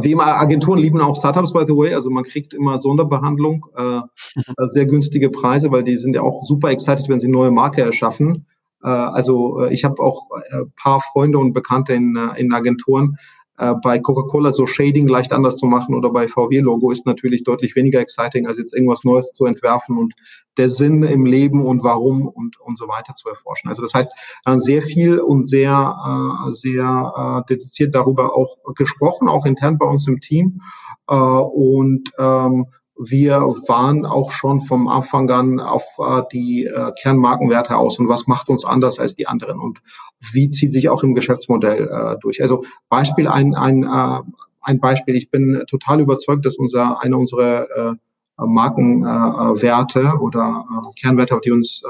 wie immer, Agenturen lieben auch Startups, by the way. Also man kriegt immer Sonderbehandlung, äh, sehr günstige Preise, weil die sind ja auch super excited, wenn sie neue Marke erschaffen. Äh, also äh, ich habe auch äh, paar Freunde und Bekannte in, äh, in Agenturen, äh, bei Coca-Cola so Shading leicht anders zu machen oder bei VW-Logo ist natürlich deutlich weniger exciting, als jetzt irgendwas Neues zu entwerfen und der Sinn im Leben und warum und, und so weiter zu erforschen. Also das heißt, sehr viel und sehr, äh, sehr äh, dediziert darüber auch gesprochen, auch intern bei uns im Team. Äh, und ähm, wir waren auch schon vom Anfang an auf äh, die äh, Kernmarkenwerte aus und was macht uns anders als die anderen und wie zieht sich auch im Geschäftsmodell äh, durch. Also Beispiel ein, ein, äh, ein Beispiel, ich bin total überzeugt, dass unser eine unserer äh, Markenwerte äh, oder Kernwerte, auf die uns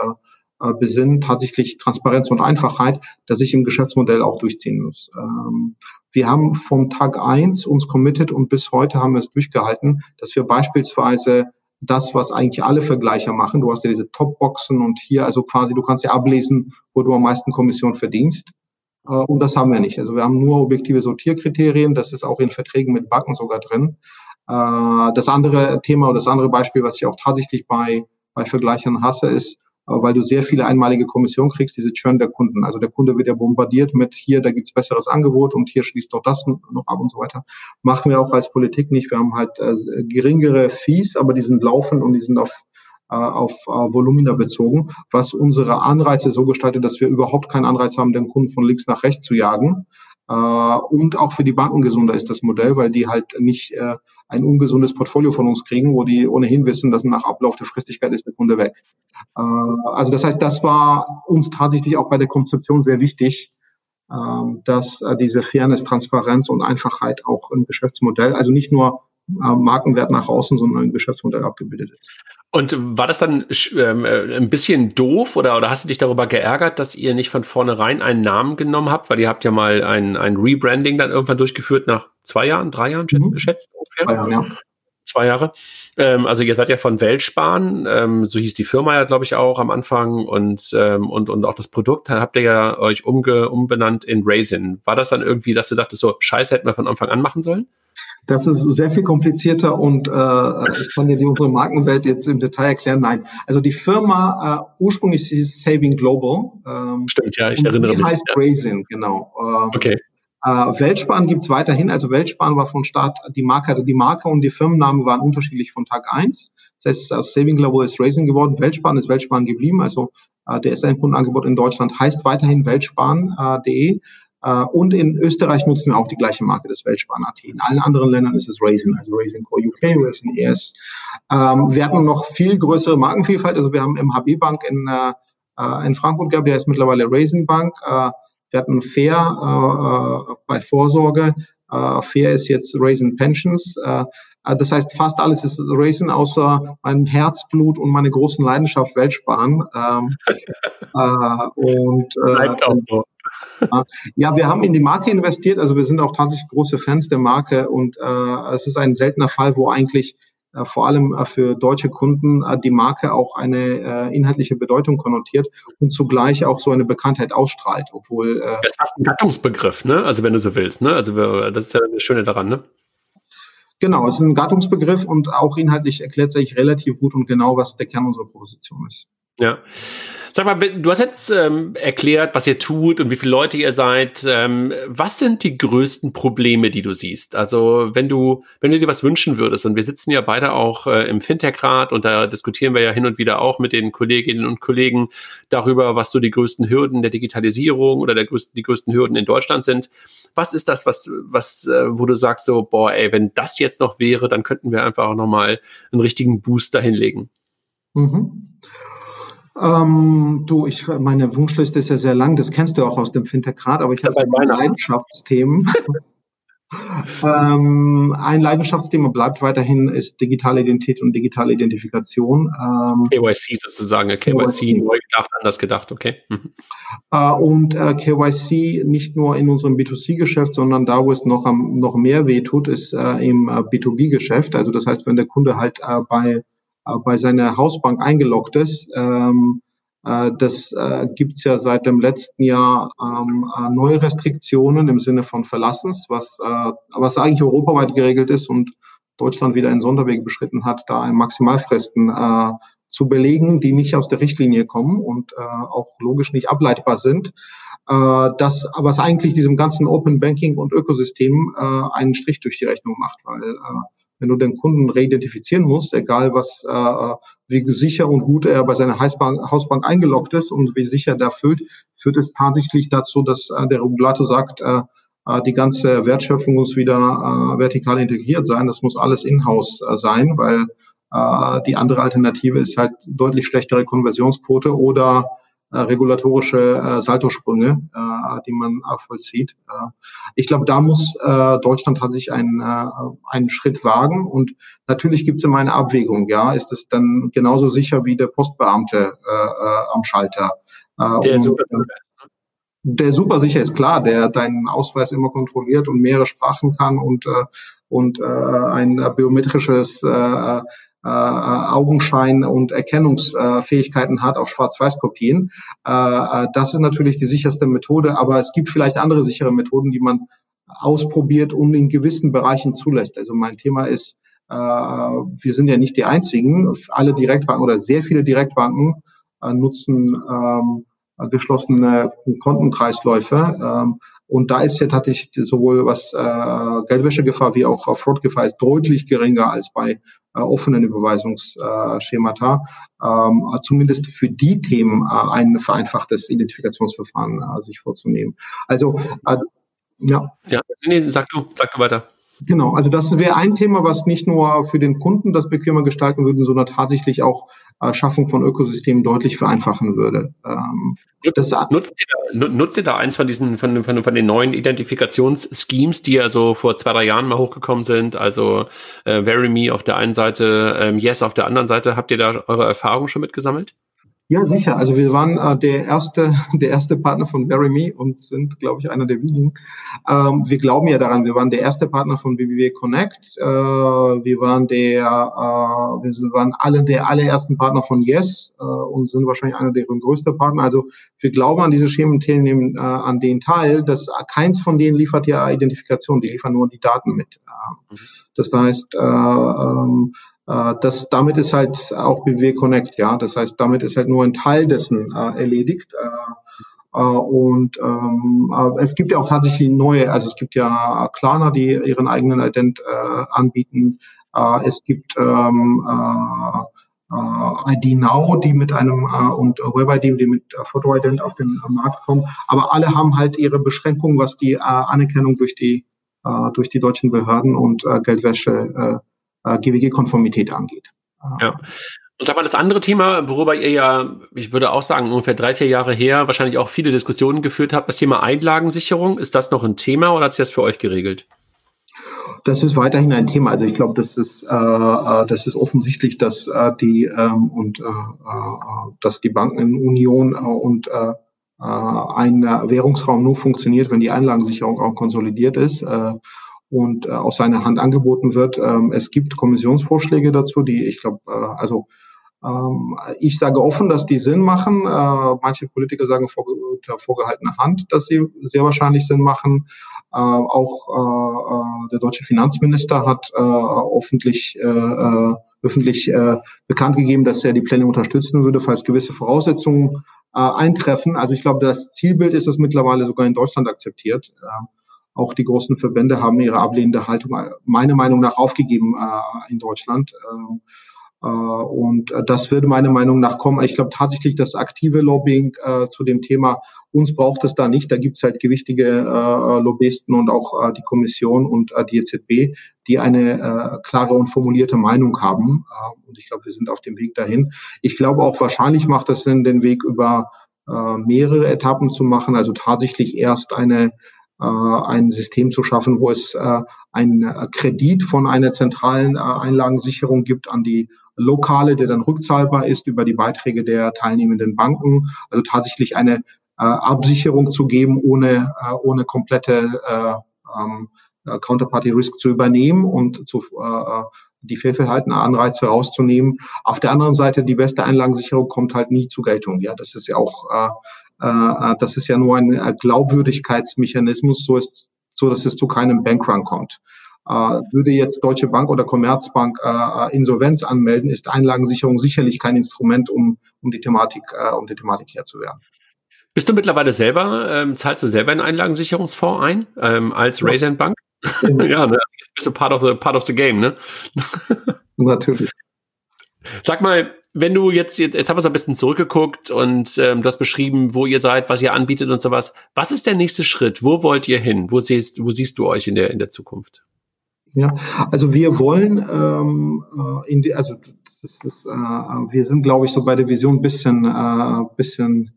äh, besinnen, tatsächlich Transparenz und Einfachheit, dass sich im Geschäftsmodell auch durchziehen muss. Ähm, wir haben vom Tag eins uns committed und bis heute haben wir es durchgehalten, dass wir beispielsweise das, was eigentlich alle Vergleicher machen, du hast ja diese Topboxen und hier, also quasi, du kannst ja ablesen, wo du am meisten Kommission verdienst. Äh, und das haben wir nicht. Also wir haben nur objektive Sortierkriterien, das ist auch in Verträgen mit Banken sogar drin. Äh, das andere Thema oder das andere Beispiel, was ich auch tatsächlich bei, bei Vergleichern hasse, ist, weil du sehr viele einmalige Kommission kriegst, diese Churn der Kunden. Also der Kunde wird ja bombardiert mit hier, da gibt's besseres Angebot und hier schließt doch das noch ab und so weiter. Machen wir auch als Politik nicht. Wir haben halt äh, geringere Fees, aber die sind laufend und die sind auf äh, auf äh, Volumina bezogen, was unsere Anreize so gestaltet, dass wir überhaupt keinen Anreiz haben, den Kunden von links nach rechts zu jagen, äh, und auch für die Banken gesunder ist das Modell, weil die halt nicht äh, ein ungesundes Portfolio von uns kriegen, wo die ohnehin wissen, dass nach Ablauf der Fristigkeit ist der Kunde weg. Äh, also das heißt, das war uns tatsächlich auch bei der Konzeption sehr wichtig, ähm, dass diese Fairness, Transparenz und Einfachheit auch im Geschäftsmodell, also nicht nur Markenwert nach außen, sondern im Geschäftsmodell abgebildet ist. Und war das dann ähm, äh, ein bisschen doof oder, oder hast du dich darüber geärgert, dass ihr nicht von vornherein einen Namen genommen habt? Weil ihr habt ja mal ein, ein Rebranding dann irgendwann durchgeführt nach zwei Jahren, drei Jahren mhm. geschätzt ungefähr? Zwei Jahre, ja. Zwei Jahre. Ähm, also ihr seid ja von Weltsparen, ähm, so hieß die Firma ja, glaube ich, auch am Anfang und, ähm, und, und auch das Produkt habt ihr ja euch umge umbenannt in Raisin. War das dann irgendwie, dass du dachtest, so scheiße hätten wir von Anfang an machen sollen? Das ist sehr viel komplizierter und äh, ich kann dir die unsere Markenwelt jetzt im Detail erklären. Nein, also die Firma äh, ursprünglich hieß Saving Global. Ähm, Stimmt, ja, ich erinnere die mich. Heißt ja. Raisin, genau. Ähm, okay. Äh, Weltsparen gibt's weiterhin. Also Weltsparen war von Start die Marke, also die Marke und die Firmennamen waren unterschiedlich von Tag eins. Das heißt, aus Saving Global ist Raisin geworden. Weltsparen ist Weltsparen geblieben. Also äh, der SN-Kundenangebot in Deutschland heißt weiterhin weltsparen.de. Äh, und in Österreich nutzen wir auch die gleiche Marke des Weltsparen.at. In allen anderen Ländern ist es Raisin, also Raisin Co. UK, Raisin ES. Ähm, wir hatten noch viel größere Markenvielfalt. Also wir haben MHB Bank in, äh, in Frankfurt gehabt, der ist mittlerweile Raisin Bank. Äh, wir hatten Fair äh, bei Vorsorge. Äh, Fair ist jetzt Raisin Pensions. Äh, das heißt, fast alles ist Raisin, außer mein Herzblut und meine großen Leidenschaft Weltsparen. Ähm, äh, und, äh, Bleibt auch so. Ja, wir haben in die Marke investiert, also wir sind auch tatsächlich große Fans der Marke und äh, es ist ein seltener Fall, wo eigentlich äh, vor allem äh, für deutsche Kunden äh, die Marke auch eine äh, inhaltliche Bedeutung konnotiert und zugleich auch so eine Bekanntheit ausstrahlt, obwohl äh, das ist ein Gattungsbegriff, ne? Also wenn du so willst, ne? Also das ist ja das Schöne daran, ne? Genau, es ist ein Gattungsbegriff und auch inhaltlich erklärt sich relativ gut und genau, was der Kern unserer Position ist. Ja. Sag mal, du hast jetzt ähm, erklärt, was ihr tut und wie viele Leute ihr seid. Ähm, was sind die größten Probleme, die du siehst? Also, wenn du, wenn du dir was wünschen würdest, und wir sitzen ja beide auch äh, im Fintech-Rat und da diskutieren wir ja hin und wieder auch mit den Kolleginnen und Kollegen darüber, was so die größten Hürden der Digitalisierung oder der größten, die größten Hürden in Deutschland sind. Was ist das, was, was, äh, wo du sagst so, boah, ey, wenn das jetzt noch wäre, dann könnten wir einfach auch nochmal einen richtigen Boost dahinlegen? Mhm. Ähm, du, ich, meine Wunschliste ist ja sehr lang, das kennst du auch aus dem Fintech-Rat, aber ich habe Leidenschaftsthemen. ähm, ein Leidenschaftsthema bleibt weiterhin ist digitale Identität und digitale Identifikation. Ähm, KYC sozusagen, KYC, KYC neu gedacht, anders gedacht, okay. Mhm. Äh, und äh, KYC nicht nur in unserem B2C-Geschäft, sondern da, wo es noch, am, noch mehr weh tut, ist äh, im äh, B2B-Geschäft. Also das heißt, wenn der Kunde halt äh, bei, bei seiner Hausbank eingeloggt ist, ähm, äh, das äh, gibt's ja seit dem letzten Jahr ähm, äh, neue Restriktionen im Sinne von Verlassens, was, äh, was eigentlich europaweit geregelt ist und Deutschland wieder einen Sonderweg beschritten hat, da ein Maximalfristen äh, zu belegen, die nicht aus der Richtlinie kommen und äh, auch logisch nicht ableitbar sind. Äh, das, was eigentlich diesem ganzen Open Banking und Ökosystem äh, einen Strich durch die Rechnung macht, weil äh, wenn du den Kunden reidentifizieren musst, egal was, äh, wie sicher und gut er bei seiner Hausbank, Hausbank eingeloggt ist und wie sicher der füllt, führt es tatsächlich dazu, dass äh, der Regulator sagt, äh, äh, die ganze Wertschöpfung muss wieder äh, vertikal integriert sein. Das muss alles in-house äh, sein, weil äh, die andere Alternative ist halt deutlich schlechtere Konversionsquote oder regulatorische äh, Saltosprünge, äh, die man äh, vollzieht. Äh, ich glaube, da muss äh, Deutschland tatsächlich einen, äh, einen Schritt wagen. Und natürlich gibt es immer eine Abwägung. Ja, ist es dann genauso sicher wie der Postbeamte äh, äh, am Schalter? Äh, der und, super sicher ist. Ne? Der super sicher ist klar, der deinen Ausweis immer kontrolliert und mehrere Sprachen kann und äh, und äh, ein biometrisches äh, äh, Augenschein und Erkennungsfähigkeiten hat auf Schwarz-Weiß-Kopien. Äh, äh, das ist natürlich die sicherste Methode, aber es gibt vielleicht andere sichere Methoden, die man ausprobiert und in gewissen Bereichen zulässt. Also mein Thema ist, äh, wir sind ja nicht die einzigen. Alle Direktbanken oder sehr viele Direktbanken äh, nutzen ähm, geschlossene Kontenkreisläufe. Ähm, und da ist ja tatsächlich sowohl was äh, Geldwäschegefahr wie auch Fraudgefahr ist deutlich geringer als bei äh, offenen Überweisungsschemata. Ähm, zumindest für die Themen äh, ein vereinfachtes Identifikationsverfahren äh, sich vorzunehmen. Also äh, ja. Ja, nee, sag du, sag du weiter. Genau, also das wäre ein Thema, was nicht nur für den Kunden das bequemer gestalten würde, sondern tatsächlich auch äh, Schaffung von Ökosystemen deutlich vereinfachen würde. Ähm, das, nutzt, ihr da, nutzt ihr da eins von diesen, von, von, von den neuen Identifikationsschemes, die ja so vor zwei, drei Jahren mal hochgekommen sind? Also äh, VeryMe auf der einen Seite, ähm, Yes auf der anderen Seite. Habt ihr da eure Erfahrungen schon mitgesammelt? Ja, sicher. Also wir waren äh, der erste, der erste Partner von Me und sind, glaube ich, einer der wenigen. Ähm, wir glauben ja daran. Wir waren der erste Partner von BBW Connect. Äh, wir waren der, äh, wir waren alle der allerersten Partner von Yes äh, und sind wahrscheinlich einer deren größten Partner. Also wir glauben an diese Schemen, nehmen äh, an den teil. dass keins von denen liefert ja Identifikation. Die liefern nur die Daten mit. Äh, das heißt, äh, äh, das, damit ist halt auch BW Connect, ja. Das heißt, damit ist halt nur ein Teil dessen äh, erledigt. Äh, äh, und ähm, es gibt ja auch tatsächlich neue, also es gibt ja Klarna, die ihren eigenen Ident äh, anbieten. Äh, es gibt ähm, äh, ID Now, die mit einem äh, und WebID, die mit äh, Photo-Ident auf den äh, Markt kommen. Aber alle haben halt ihre Beschränkungen, was die äh, Anerkennung durch die äh, durch die deutschen Behörden und äh, Geldwäsche äh, GWG-Konformität angeht. Ja. Und sag mal, das andere Thema, worüber ihr ja, ich würde auch sagen, ungefähr drei, vier Jahre her wahrscheinlich auch viele Diskussionen geführt habt, das Thema Einlagensicherung. Ist das noch ein Thema oder hat sich das für euch geregelt? Das ist weiterhin ein Thema. Also ich glaube, das ist, äh, äh, das ist offensichtlich, dass äh, die ähm, und äh, äh, dass die Bankenunion äh, und äh, ein Währungsraum nur funktioniert, wenn die Einlagensicherung auch konsolidiert ist. Äh, und äh, aus seiner Hand angeboten wird. Ähm, es gibt Kommissionsvorschläge dazu, die ich glaube, äh, also ähm, ich sage offen, dass die Sinn machen. Äh, manche Politiker sagen vor, vorgehaltener Hand, dass sie sehr wahrscheinlich Sinn machen. Äh, auch äh der deutsche Finanzminister hat äh, öffentlich, äh, äh, öffentlich äh, bekannt gegeben, dass er die Pläne unterstützen würde, falls gewisse Voraussetzungen äh, eintreffen. Also ich glaube, das Zielbild ist es mittlerweile sogar in Deutschland akzeptiert. Äh, auch die großen Verbände haben ihre ablehnende Haltung meiner Meinung nach aufgegeben äh, in Deutschland. Ähm, Äh, und äh, das würde meiner Meinung nach kommen. Ich glaube tatsächlich, das aktive Lobbying äh, zu dem Thema, uns braucht es da nicht. Da gibt es halt gewichtige äh, Lobbyisten und auch äh, die Kommission und äh, die EZB, die eine äh, klare und formulierte Meinung haben. Äh, und ich glaube, wir sind auf dem Weg dahin. Ich glaube auch wahrscheinlich macht es Sinn, den Weg über äh, mehrere Etappen zu machen. Also tatsächlich erst eine äh, ein System zu schaffen, wo es äh, ein Kredit von einer zentralen äh, Einlagensicherung gibt an die lokale, der dann rückzahlbar ist über die Beiträge der teilnehmenden Banken. Also tatsächlich eine äh, Absicherung zu geben, ohne, äh, ohne komplette äh, ähm, Counterparty Risk zu übernehmen und zu, äh, die fehlverhaltenen Anreize rauszunehmen. Auf der anderen Seite, die beste Einlagensicherung kommt halt nie zur Geltung. Ja, das ist ja auch, äh, äh, das ist ja nur ein Glaubwürdigkeitsmechanismus, so ist, so dass es zu keinem Bankrun kommt. Äh, würde jetzt Deutsche Bank oder Commerzbank äh, Insolvenz anmelden, ist Einlagensicherung sicherlich kein Instrument, um, um die Thematik, äh, um die Thematik Herr zu werden. Bist du mittlerweile selber, ähm, zahlst du selber einen Einlagensicherungsfonds ein, ähm, als. Raisin Bank? Mhm. ja, ne? Jetzt bist du part of the, part of the game, ne? Natürlich. Sag mal, wenn du jetzt, jetzt, jetzt haben wir es ein bisschen zurückgeguckt und ähm, du hast beschrieben, wo ihr seid, was ihr anbietet und sowas. Was ist der nächste Schritt? Wo wollt ihr hin? Wo siehst, wo siehst du euch in der, in der Zukunft? Ja, also wir wollen, ähm, äh, in die, also das ist, äh, wir sind, glaube ich, so bei der Vision ein bisschen, äh, bisschen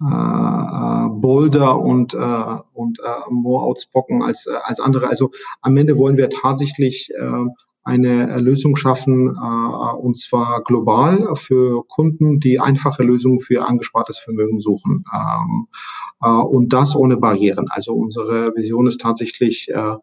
äh, äh, bolder und, äh, und äh, more outspoken als, äh, als andere. Also am Ende wollen wir tatsächlich äh, eine Lösung schaffen, äh, und zwar global für Kunden, die einfache Lösungen für angespartes Vermögen suchen. Ähm, äh, und das ohne Barrieren. Also unsere Vision ist tatsächlich äh,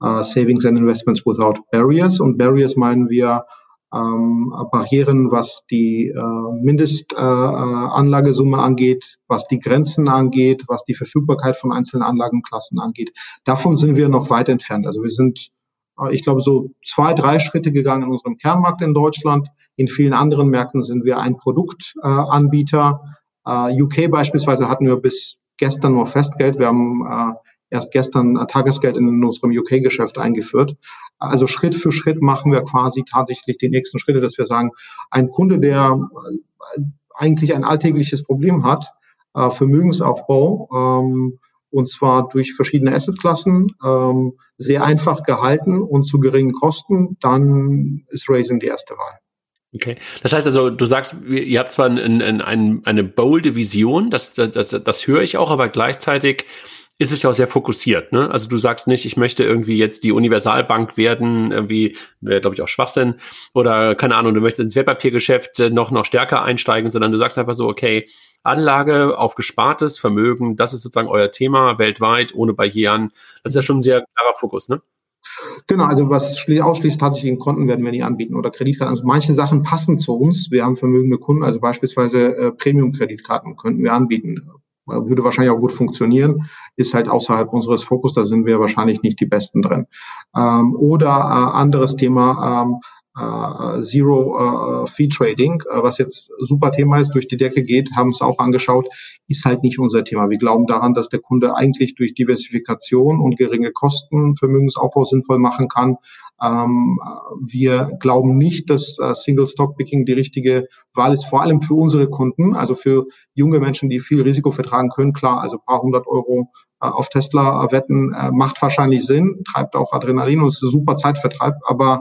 Savings and Investments Without Barriers. Und Barriers meinen wir ähm, Barrieren, was die Mindestanlagesumme angeht, was die Grenzen angeht, was die Verfügbarkeit von einzelnen Anlagenklassen angeht. Davon sind wir noch weit entfernt. Also wir sind, ich glaube, so zwei, drei Schritte gegangen in unserem Kernmarkt in Deutschland. In vielen anderen Märkten sind wir ein Produktanbieter. Äh, UK beispielsweise hatten wir bis gestern nur Festgeld. Wir haben äh, erst gestern Tagesgeld in unserem UK-Geschäft eingeführt. Also Schritt für Schritt machen wir quasi tatsächlich die nächsten Schritte, dass wir sagen, ein Kunde, der äh, eigentlich ein alltägliches Problem hat, äh, Vermögensaufbau, ähm, und zwar durch verschiedene Assetklassen, ähm, sehr einfach gehalten und zu geringen Kosten, dann ist Raising die erste Wahl. Okay. Das heißt also, du sagst, ihr habt zwar ein, ein, ein, eine bolde Vision, das, das, das höre ich auch, aber gleichzeitig ist es ja auch sehr fokussiert. Ne? Also du sagst nicht, ich möchte irgendwie jetzt die Universalbank werden, irgendwie wäre glaube ich auch Schwachsinn oder keine Ahnung, du möchtest ins Wertpapiergeschäft äh, noch noch stärker einsteigen, sondern du sagst einfach so, okay, Anlage auf gespartes Vermögen, das ist sozusagen euer Thema weltweit ohne Barrieren. Das ist ja schon ein sehr klarer Fokus, ne? Genau, also was ausschließt tatsächlich in Konten werden wir nie anbieten oder Kreditkarten. Also manche Sachen passen zu uns. Wir haben vermögende Kunden, also beispielsweise äh, Premium-Kreditkarten könnten wir anbieten würde wahrscheinlich auch gut funktionieren, ist halt außerhalb unseres Fokus, da sind wir wahrscheinlich nicht die Besten drin. Ähm, oder äh, anderes Thema, ähm, äh, Zero äh, Fee Trading, äh, was jetzt super Thema ist, durch die Decke geht, haben es auch angeschaut, ist halt nicht unser Thema. Wir glauben daran, dass der Kunde eigentlich durch Diversifikation und geringe Kosten Vermögensaufbau sinnvoll machen kann. Ähm, wir glauben nicht, dass äh, Single Stock Picking die richtige Wahl ist, vor allem für unsere Kunden, also für junge Menschen, die viel Risiko vertragen können. Klar, also paar hundert Euro äh, auf Tesla wetten äh, macht wahrscheinlich Sinn, treibt auch Adrenalin und ist ein super Zeitvertreib, aber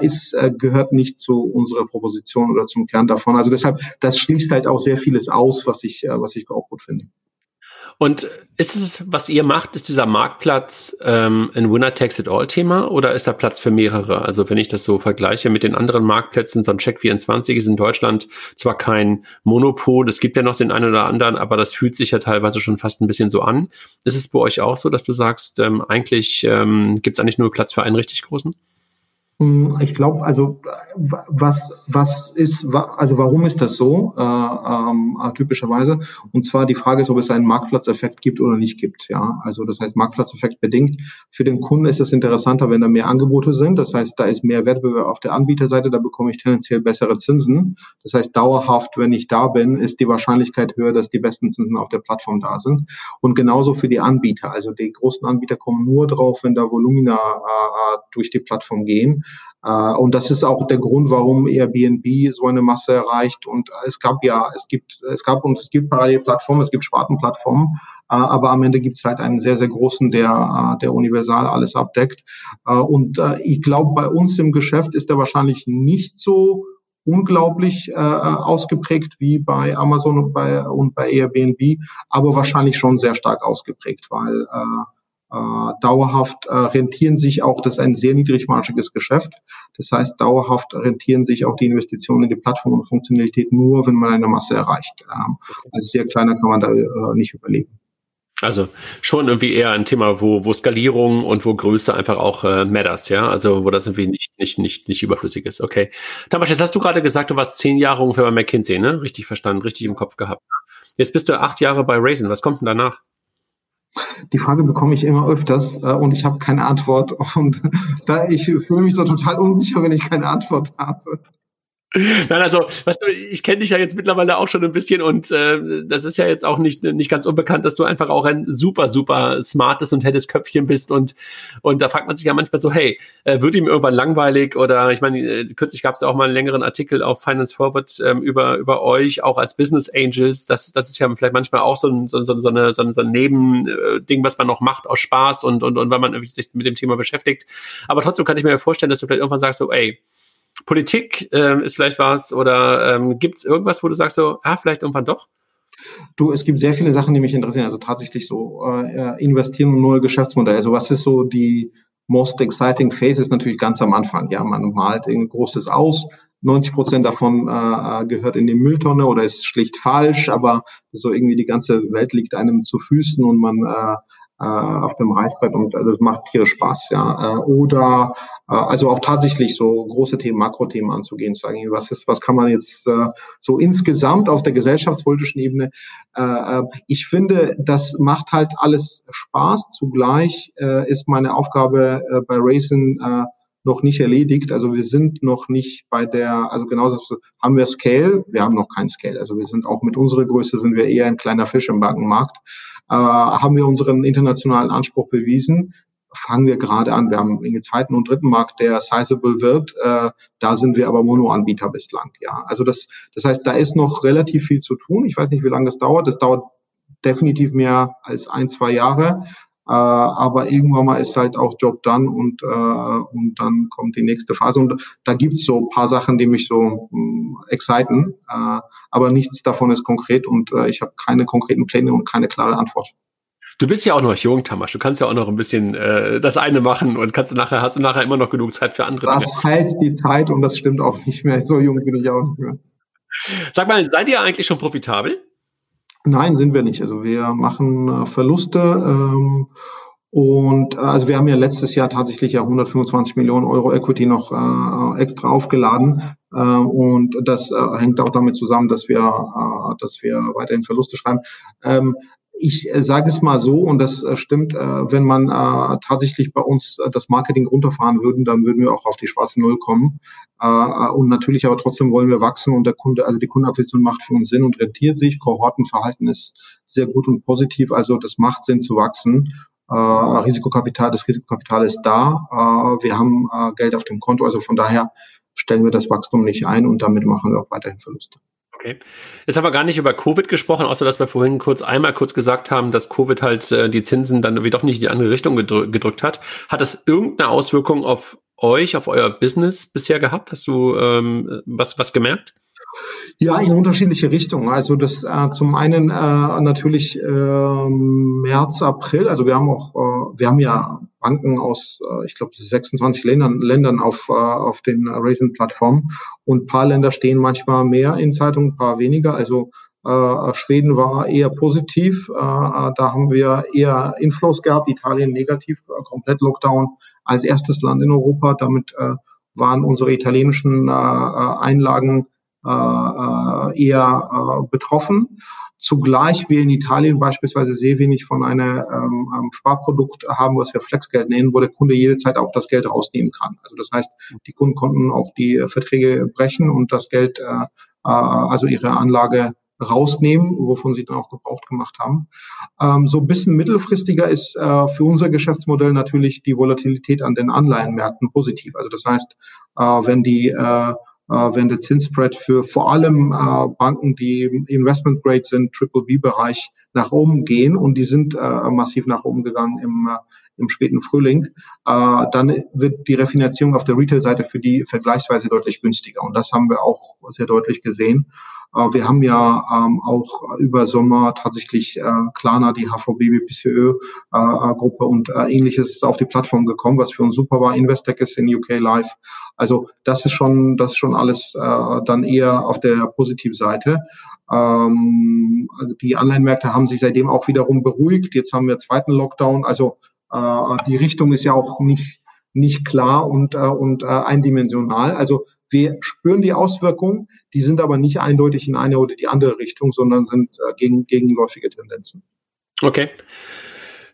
ist, gehört nicht zu unserer Proposition oder zum Kern davon. Also deshalb, das schließt halt auch sehr vieles aus, was ich, was ich auch gut finde. Und ist es, was ihr macht, ist dieser Marktplatz ähm, ein Winner-Takes-it-all-Thema oder ist da Platz für mehrere? Also wenn ich das so vergleiche mit den anderen Marktplätzen, so ein Check24 ist in Deutschland zwar kein Monopol, es gibt ja noch den einen oder anderen, aber das fühlt sich ja teilweise schon fast ein bisschen so an. Ist es bei euch auch so, dass du sagst, ähm, eigentlich ähm, gibt es eigentlich nur Platz für einen richtig großen? Hm, ich glaube, also was was ist, also warum ist das so äh, ähm, äh, typischerweise? Und zwar die Frage ist, ob es einen Marktplatzeffekt gibt oder nicht gibt. Ja, also das heißt Marktplatzeffekt bedingt. Für den Kunden ist es interessanter, wenn da mehr Angebote sind. Das heißt, da ist mehr Wettbewerb auf der Anbieterseite, da bekomme ich tendenziell bessere Zinsen. Das heißt, dauerhaft, wenn ich da bin, ist die Wahrscheinlichkeit höher, dass die besten Zinsen auf der Plattform da sind. Und genauso für die Anbieter. Also die großen Anbieter kommen nur drauf, wenn da Volumina äh, äh durch die Plattform gehen. Äh, und das ist auch der Grund, warum Airbnb so eine Masse erreicht. Und es gab ja, es gibt, es gab und es gibt parallel Plattformen, es gibt Spartenplattformen, äh, aber am Ende gibt es halt einen sehr, sehr großen, der, äh, der universal alles abdeckt. Und ich glaube, bei uns im Geschäft ist der wahrscheinlich nicht so unglaublich ausgeprägt wie bei Amazon und bei, und bei Airbnb, aber wahrscheinlich schon sehr stark ausgeprägt, weil äh, äh, dauerhaft äh, rentieren sich auch, das ist ein sehr niedrigmarschiges Geschäft. Das heißt, dauerhaft rentieren sich auch die Investitionen in die Plattform und Funktionalität nur, wenn man eine Masse erreicht. Ähm, als sehr kleiner kann man da äh, nicht überleben. Also schon irgendwie eher ein Thema, wo, wo Skalierung und wo Größe einfach auch äh, matters, ja. Also wo das irgendwie nicht, nicht, nicht, nicht überflüssig ist. Okay. Tamas, jetzt hast du gerade gesagt, du warst zehn Jahre ungefähr bei McKinsey, ne? Richtig verstanden, richtig im Kopf gehabt. Jetzt bist du acht Jahre bei Raisin. Was kommt denn danach? Die Frage bekomme ich immer öfters äh, und ich habe keine Antwort. Und da ich fühle mich so total unsicher, wenn ich keine Antwort habe. Nein, also, weißt du, ich kenne dich ja jetzt mittlerweile auch schon ein bisschen und äh, das ist ja jetzt auch nicht, nicht ganz unbekannt, dass du einfach auch ein super, super smartes und helles Köpfchen bist und, und da fragt man sich ja manchmal so, hey, äh, wird ihm irgendwann langweilig oder ich meine, äh, kürzlich gab es ja auch mal einen längeren Artikel auf Finance Forward ähm, über, über euch, auch als Business Angels, das, das ist ja vielleicht manchmal auch so ein, so, so, so, eine, so, ein, so ein Nebending, was man noch macht aus Spaß und, und, und weil man sich mit dem Thema beschäftigt, aber trotzdem kann ich mir vorstellen, dass du vielleicht irgendwann sagst so, ey, Politik ähm, ist vielleicht was oder ähm, gibt es irgendwas, wo du sagst so, ah, vielleicht irgendwann doch? Du, es gibt sehr viele Sachen, die mich interessieren. Also tatsächlich so äh, investieren in neue Geschäftsmodelle. Also was ist so die most exciting phase ist natürlich ganz am Anfang. Ja, man malt ein großes aus. 90 Prozent davon äh, gehört in die Mülltonne oder ist schlicht falsch, aber so irgendwie die ganze Welt liegt einem zu Füßen und man äh, äh, auf dem Reichbrett und also das macht hier Spaß, ja. Äh, oder äh, also auch tatsächlich so große Themen, Makrothemen anzugehen, zu sagen, was ist, was kann man jetzt äh, so insgesamt auf der gesellschaftspolitischen Ebene. Äh, äh, ich finde, das macht halt alles Spaß. Zugleich äh, ist meine Aufgabe äh, bei Raisin äh, noch nicht erledigt. Also wir sind noch nicht bei der, also genauso haben wir Scale, wir haben noch kein Scale. Also wir sind auch mit unserer Größe sind wir eher ein kleiner Fisch im Bankenmarkt haben wir unseren internationalen Anspruch bewiesen. Fangen wir gerade an. Wir haben in den zweiten und dritten Markt, der sizable wird. Äh, da sind wir aber Monoanbieter bislang. Ja, also das, das heißt, da ist noch relativ viel zu tun. Ich weiß nicht, wie lange das dauert. Das dauert definitiv mehr als ein, zwei Jahre. Äh, aber irgendwann mal ist halt auch Job done und, äh, und dann kommt die nächste Phase. Und da gibt's so ein paar Sachen, die mich so mh, mm, exciten. Äh, aber nichts davon ist konkret und äh, ich habe keine konkreten Pläne und keine klare Antwort. Du bist ja auch noch jung, Tamasch. Du kannst ja auch noch ein bisschen äh, das eine machen und kannst nachher hast du nachher immer noch genug Zeit für andere. Das heilt die Zeit und das stimmt auch nicht mehr. So jung bin ich auch nicht mehr. Sag mal, seid ihr eigentlich schon profitabel? Nein, sind wir nicht. Also wir machen äh, Verluste. Ähm, und äh, also wir haben ja letztes Jahr tatsächlich ja 125 Millionen Euro Equity noch äh, extra aufgeladen. Äh, und das äh, hängt auch damit zusammen, dass wir, äh, dass wir weiterhin Verluste schreiben. Ähm, ich äh, sage es mal so, und das äh, stimmt, äh, wenn man tatsächlich bei uns das Marketing runterfahren würden, dann würden wir auch auf die schwarze Null kommen. Und natürlich aber trotzdem wollen wir wachsen und der Kunde, also die Kundenakquisition macht für uns Sinn und rentiert sich. Kohortenverhalten ist sehr gut und positiv, also das macht Sinn zu wachsen. Risikokapital, das Risikokapital ist da. Wir haben Geld auf dem Konto, also von daher stellen wir das Wachstum nicht ein und damit machen wir auch weiterhin Verluste. Okay. Jetzt haben wir gar nicht über Covid gesprochen, außer dass wir vorhin kurz einmal kurz gesagt haben, dass Covid halt äh, die Zinsen dann irgendwie doch nicht in die andere Richtung gedrück, gedrückt hat. Hat das irgendeine Auswirkung auf euch, auf euer Business bisher gehabt? Hast du ähm, was, was gemerkt? Ja, in unterschiedliche Richtungen. Also das äh, zum einen äh, natürlich äh, März, April. Also wir haben auch, äh, wir haben ja Banken aus, äh, ich glaube, 26 Ländern, Ländern auf, äh, auf den Raisin-Plattformen. Und paar Länder stehen manchmal mehr in Zeitungen, paar weniger. Also äh, Schweden war eher positiv. Äh, da haben wir eher Inflows gehabt. Italien negativ, äh, komplett Lockdown als erstes Land in Europa. Damit äh, waren unsere italienischen äh, äh Einlagen äh, äh, eher äh, betroffen. Zugleich wir in Italien beispielsweise sehr wenig von einem ähm, ähm, Sparprodukt haben, was wir Flexgeld nennen, wo der Kunde jederzeit auch das Geld rausnehmen kann. Also das heißt, die Kunden konnten auch die Verträge brechen und das Geld, äh, äh, also ihre Anlage rausnehmen, wovon sie dann auch gebraucht gemacht haben. Ähm, so ein bisschen mittelfristiger ist äh, für unser Geschäftsmodell natürlich die Volatilität an den Anleihenmärkten positiv. Also das heißt, äh, wenn die äh, äh, wenn der Zinsspread für vor allem äh, Banken, die Investment Grade sind, Triple B-Bereich nach oben gehen und die sind äh, massiv nach oben gegangen im, äh, im späten Frühling, äh, dann wird die Refinanzierung auf der Retail-Seite für die vergleichsweise deutlich günstiger. Und das haben wir auch sehr deutlich gesehen. Äh, wir haben ja ähm, auch über Sommer tatsächlich äh, Klarna, die HVB, BCÖ äh, äh, Gruppe und äh, ähnliches auf die Plattform gekommen, was für uns super war. Investec ist in UK Live. Also das ist schon, das ist schon alles äh, dann eher auf der Positivseite. Ähm, die Anleihenmärkte haben sich seitdem auch wiederum beruhigt. Jetzt haben wir zweiten Lockdown. Also äh, die Richtung ist ja auch nicht nicht klar und, äh, und äh, eindimensional. Also wir spüren die Auswirkungen, die sind aber nicht eindeutig in eine oder die andere Richtung, sondern sind äh, gegen, gegenläufige Tendenzen. Okay.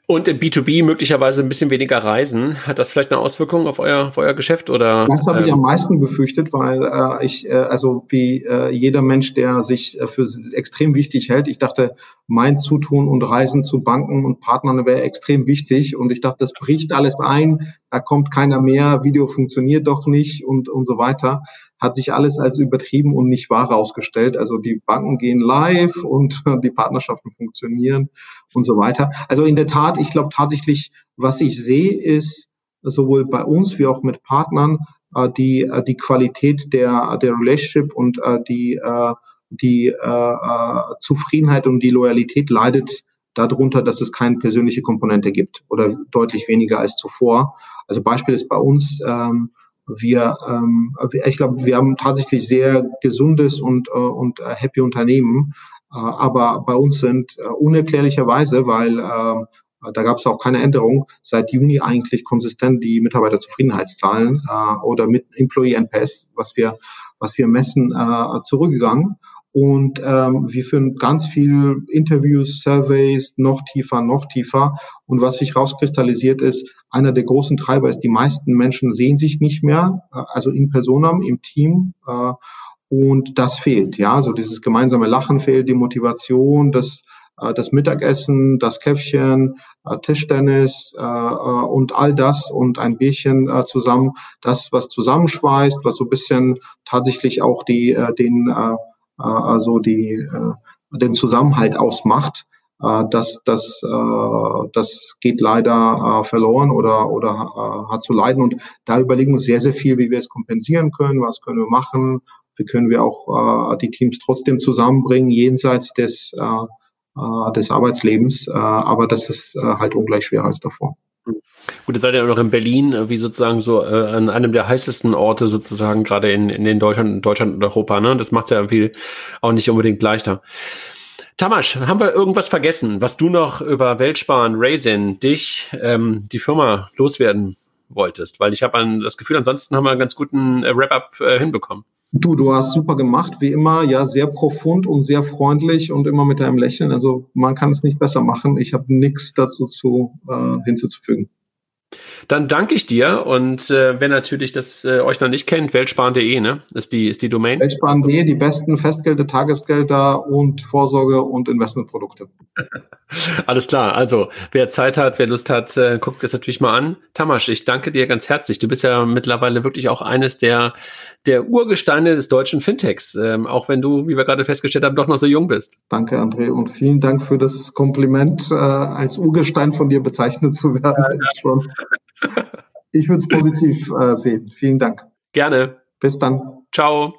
Und im B2B möglicherweise ein bisschen weniger Reisen. Hat das vielleicht eine Auswirkung auf euer, auf euer Geschäft? Oder, das habe ich ähm, am meisten befürchtet, weil äh, ich, äh, also wie äh, jeder Mensch, der sich äh, für extrem wichtig hält, ich dachte, mein Zutun und Reisen zu Banken und Partnern wäre extrem wichtig. Und ich dachte, das bricht alles ein, da kommt keiner mehr, Video funktioniert doch nicht und, und so weiter hat sich alles als übertrieben und nicht wahr herausgestellt. Also die Banken gehen live und die Partnerschaften funktionieren und so weiter. Also in der Tat, ich glaube tatsächlich, was ich sehe, ist sowohl bei uns wie auch mit Partnern äh, die, äh, die Qualität der, der Relationship und äh, die, die Zufriedenheit und die Loyalität leidet darunter, dass es keine persönliche Komponente gibt oder deutlich weniger als zuvor. Also Beispiel ist bei uns, ähm, wir, ähm, ich glaube, wir haben tatsächlich sehr gesundes und, äh, und äh, happy Unternehmen, äh, aber bei uns sind äh, unerklärlicherweise, weil äh, da gab es auch keine Änderung, seit Juni eigentlich konsistent die Mitarbeiterzufriedenheitszahlen äh, oder mit Employee NPS, was wir, was wir messen, äh, zurückgegangen. Und ähm, wir führen ganz viel Interviews, Surveys, noch tiefer, noch tiefer. Und was sich rauskristallisiert ist, einer der großen Treiber ist, die meisten Menschen sehen sich nicht mehr, äh, also in Personam, im Team. Äh, und das fehlt, ja. So dieses gemeinsame Lachen fehlt, die Motivation, das, äh, das Mittagessen, das Käffchen, äh, Tischtennis äh, äh, und all das und ein Bierchen äh, zusammen, das, was zusammenschweißt, was so ein bisschen tatsächlich auch die, äh, den äh, also die, äh, den Zusammenhalt ausmacht. Äh, das, das, das geht leider verloren oder, oder hat zu leiden. Und da überlegen wir uns sehr, sehr viel, wie wir es kompensieren können, was können wir machen, wie können wir auch die Teams trotzdem zusammenbringen, jenseits des, des Arbeitslebens. aber das ist halt ungleich schwerer als davor. Gut, jetzt seid ihr ja noch in Berlin, äh, wie sozusagen so äh, an einem der heißesten Orte sozusagen, gerade in, in den Deutschland, Deutschland und Europa. Ne? Das macht es ja irgendwie auch nicht unbedingt leichter. Tamasch, haben wir irgendwas vergessen, was du noch über Weltsparen, Raisin, dich, ähm, die Firma loswerden wolltest? Weil ich habe das Gefühl, ansonsten haben wir einen ganz guten äh, Wrap-up äh, hinbekommen. Du, du hast super gemacht, wie immer, ja, sehr profund und sehr freundlich und immer mit deinem Lächeln. Also man kann es nicht besser machen. Ich habe nichts dazu zu, äh, hinzuzufügen. Dann danke ich dir und äh, wer natürlich das äh, euch noch nicht kennt, weltsparen.de, ne? Ist die, ist die Domain. Weltsparen.de, die besten Festgelder, Tagesgelder und Vorsorge und Investmentprodukte. Alles klar. Also, wer Zeit hat, wer Lust hat, äh, guckt es natürlich mal an. Tamasch, ich danke dir ganz herzlich. Du bist ja mittlerweile wirklich auch eines der, der Urgesteine des deutschen Fintechs, ähm, auch wenn du, wie wir gerade festgestellt haben, doch noch so jung bist. Danke, André, und vielen Dank für das Kompliment, äh, als Urgestein von dir bezeichnet zu werden. Ja, ja. ich würde es positiv äh, sehen. Vielen Dank. Gerne. Bis dann. Ciao.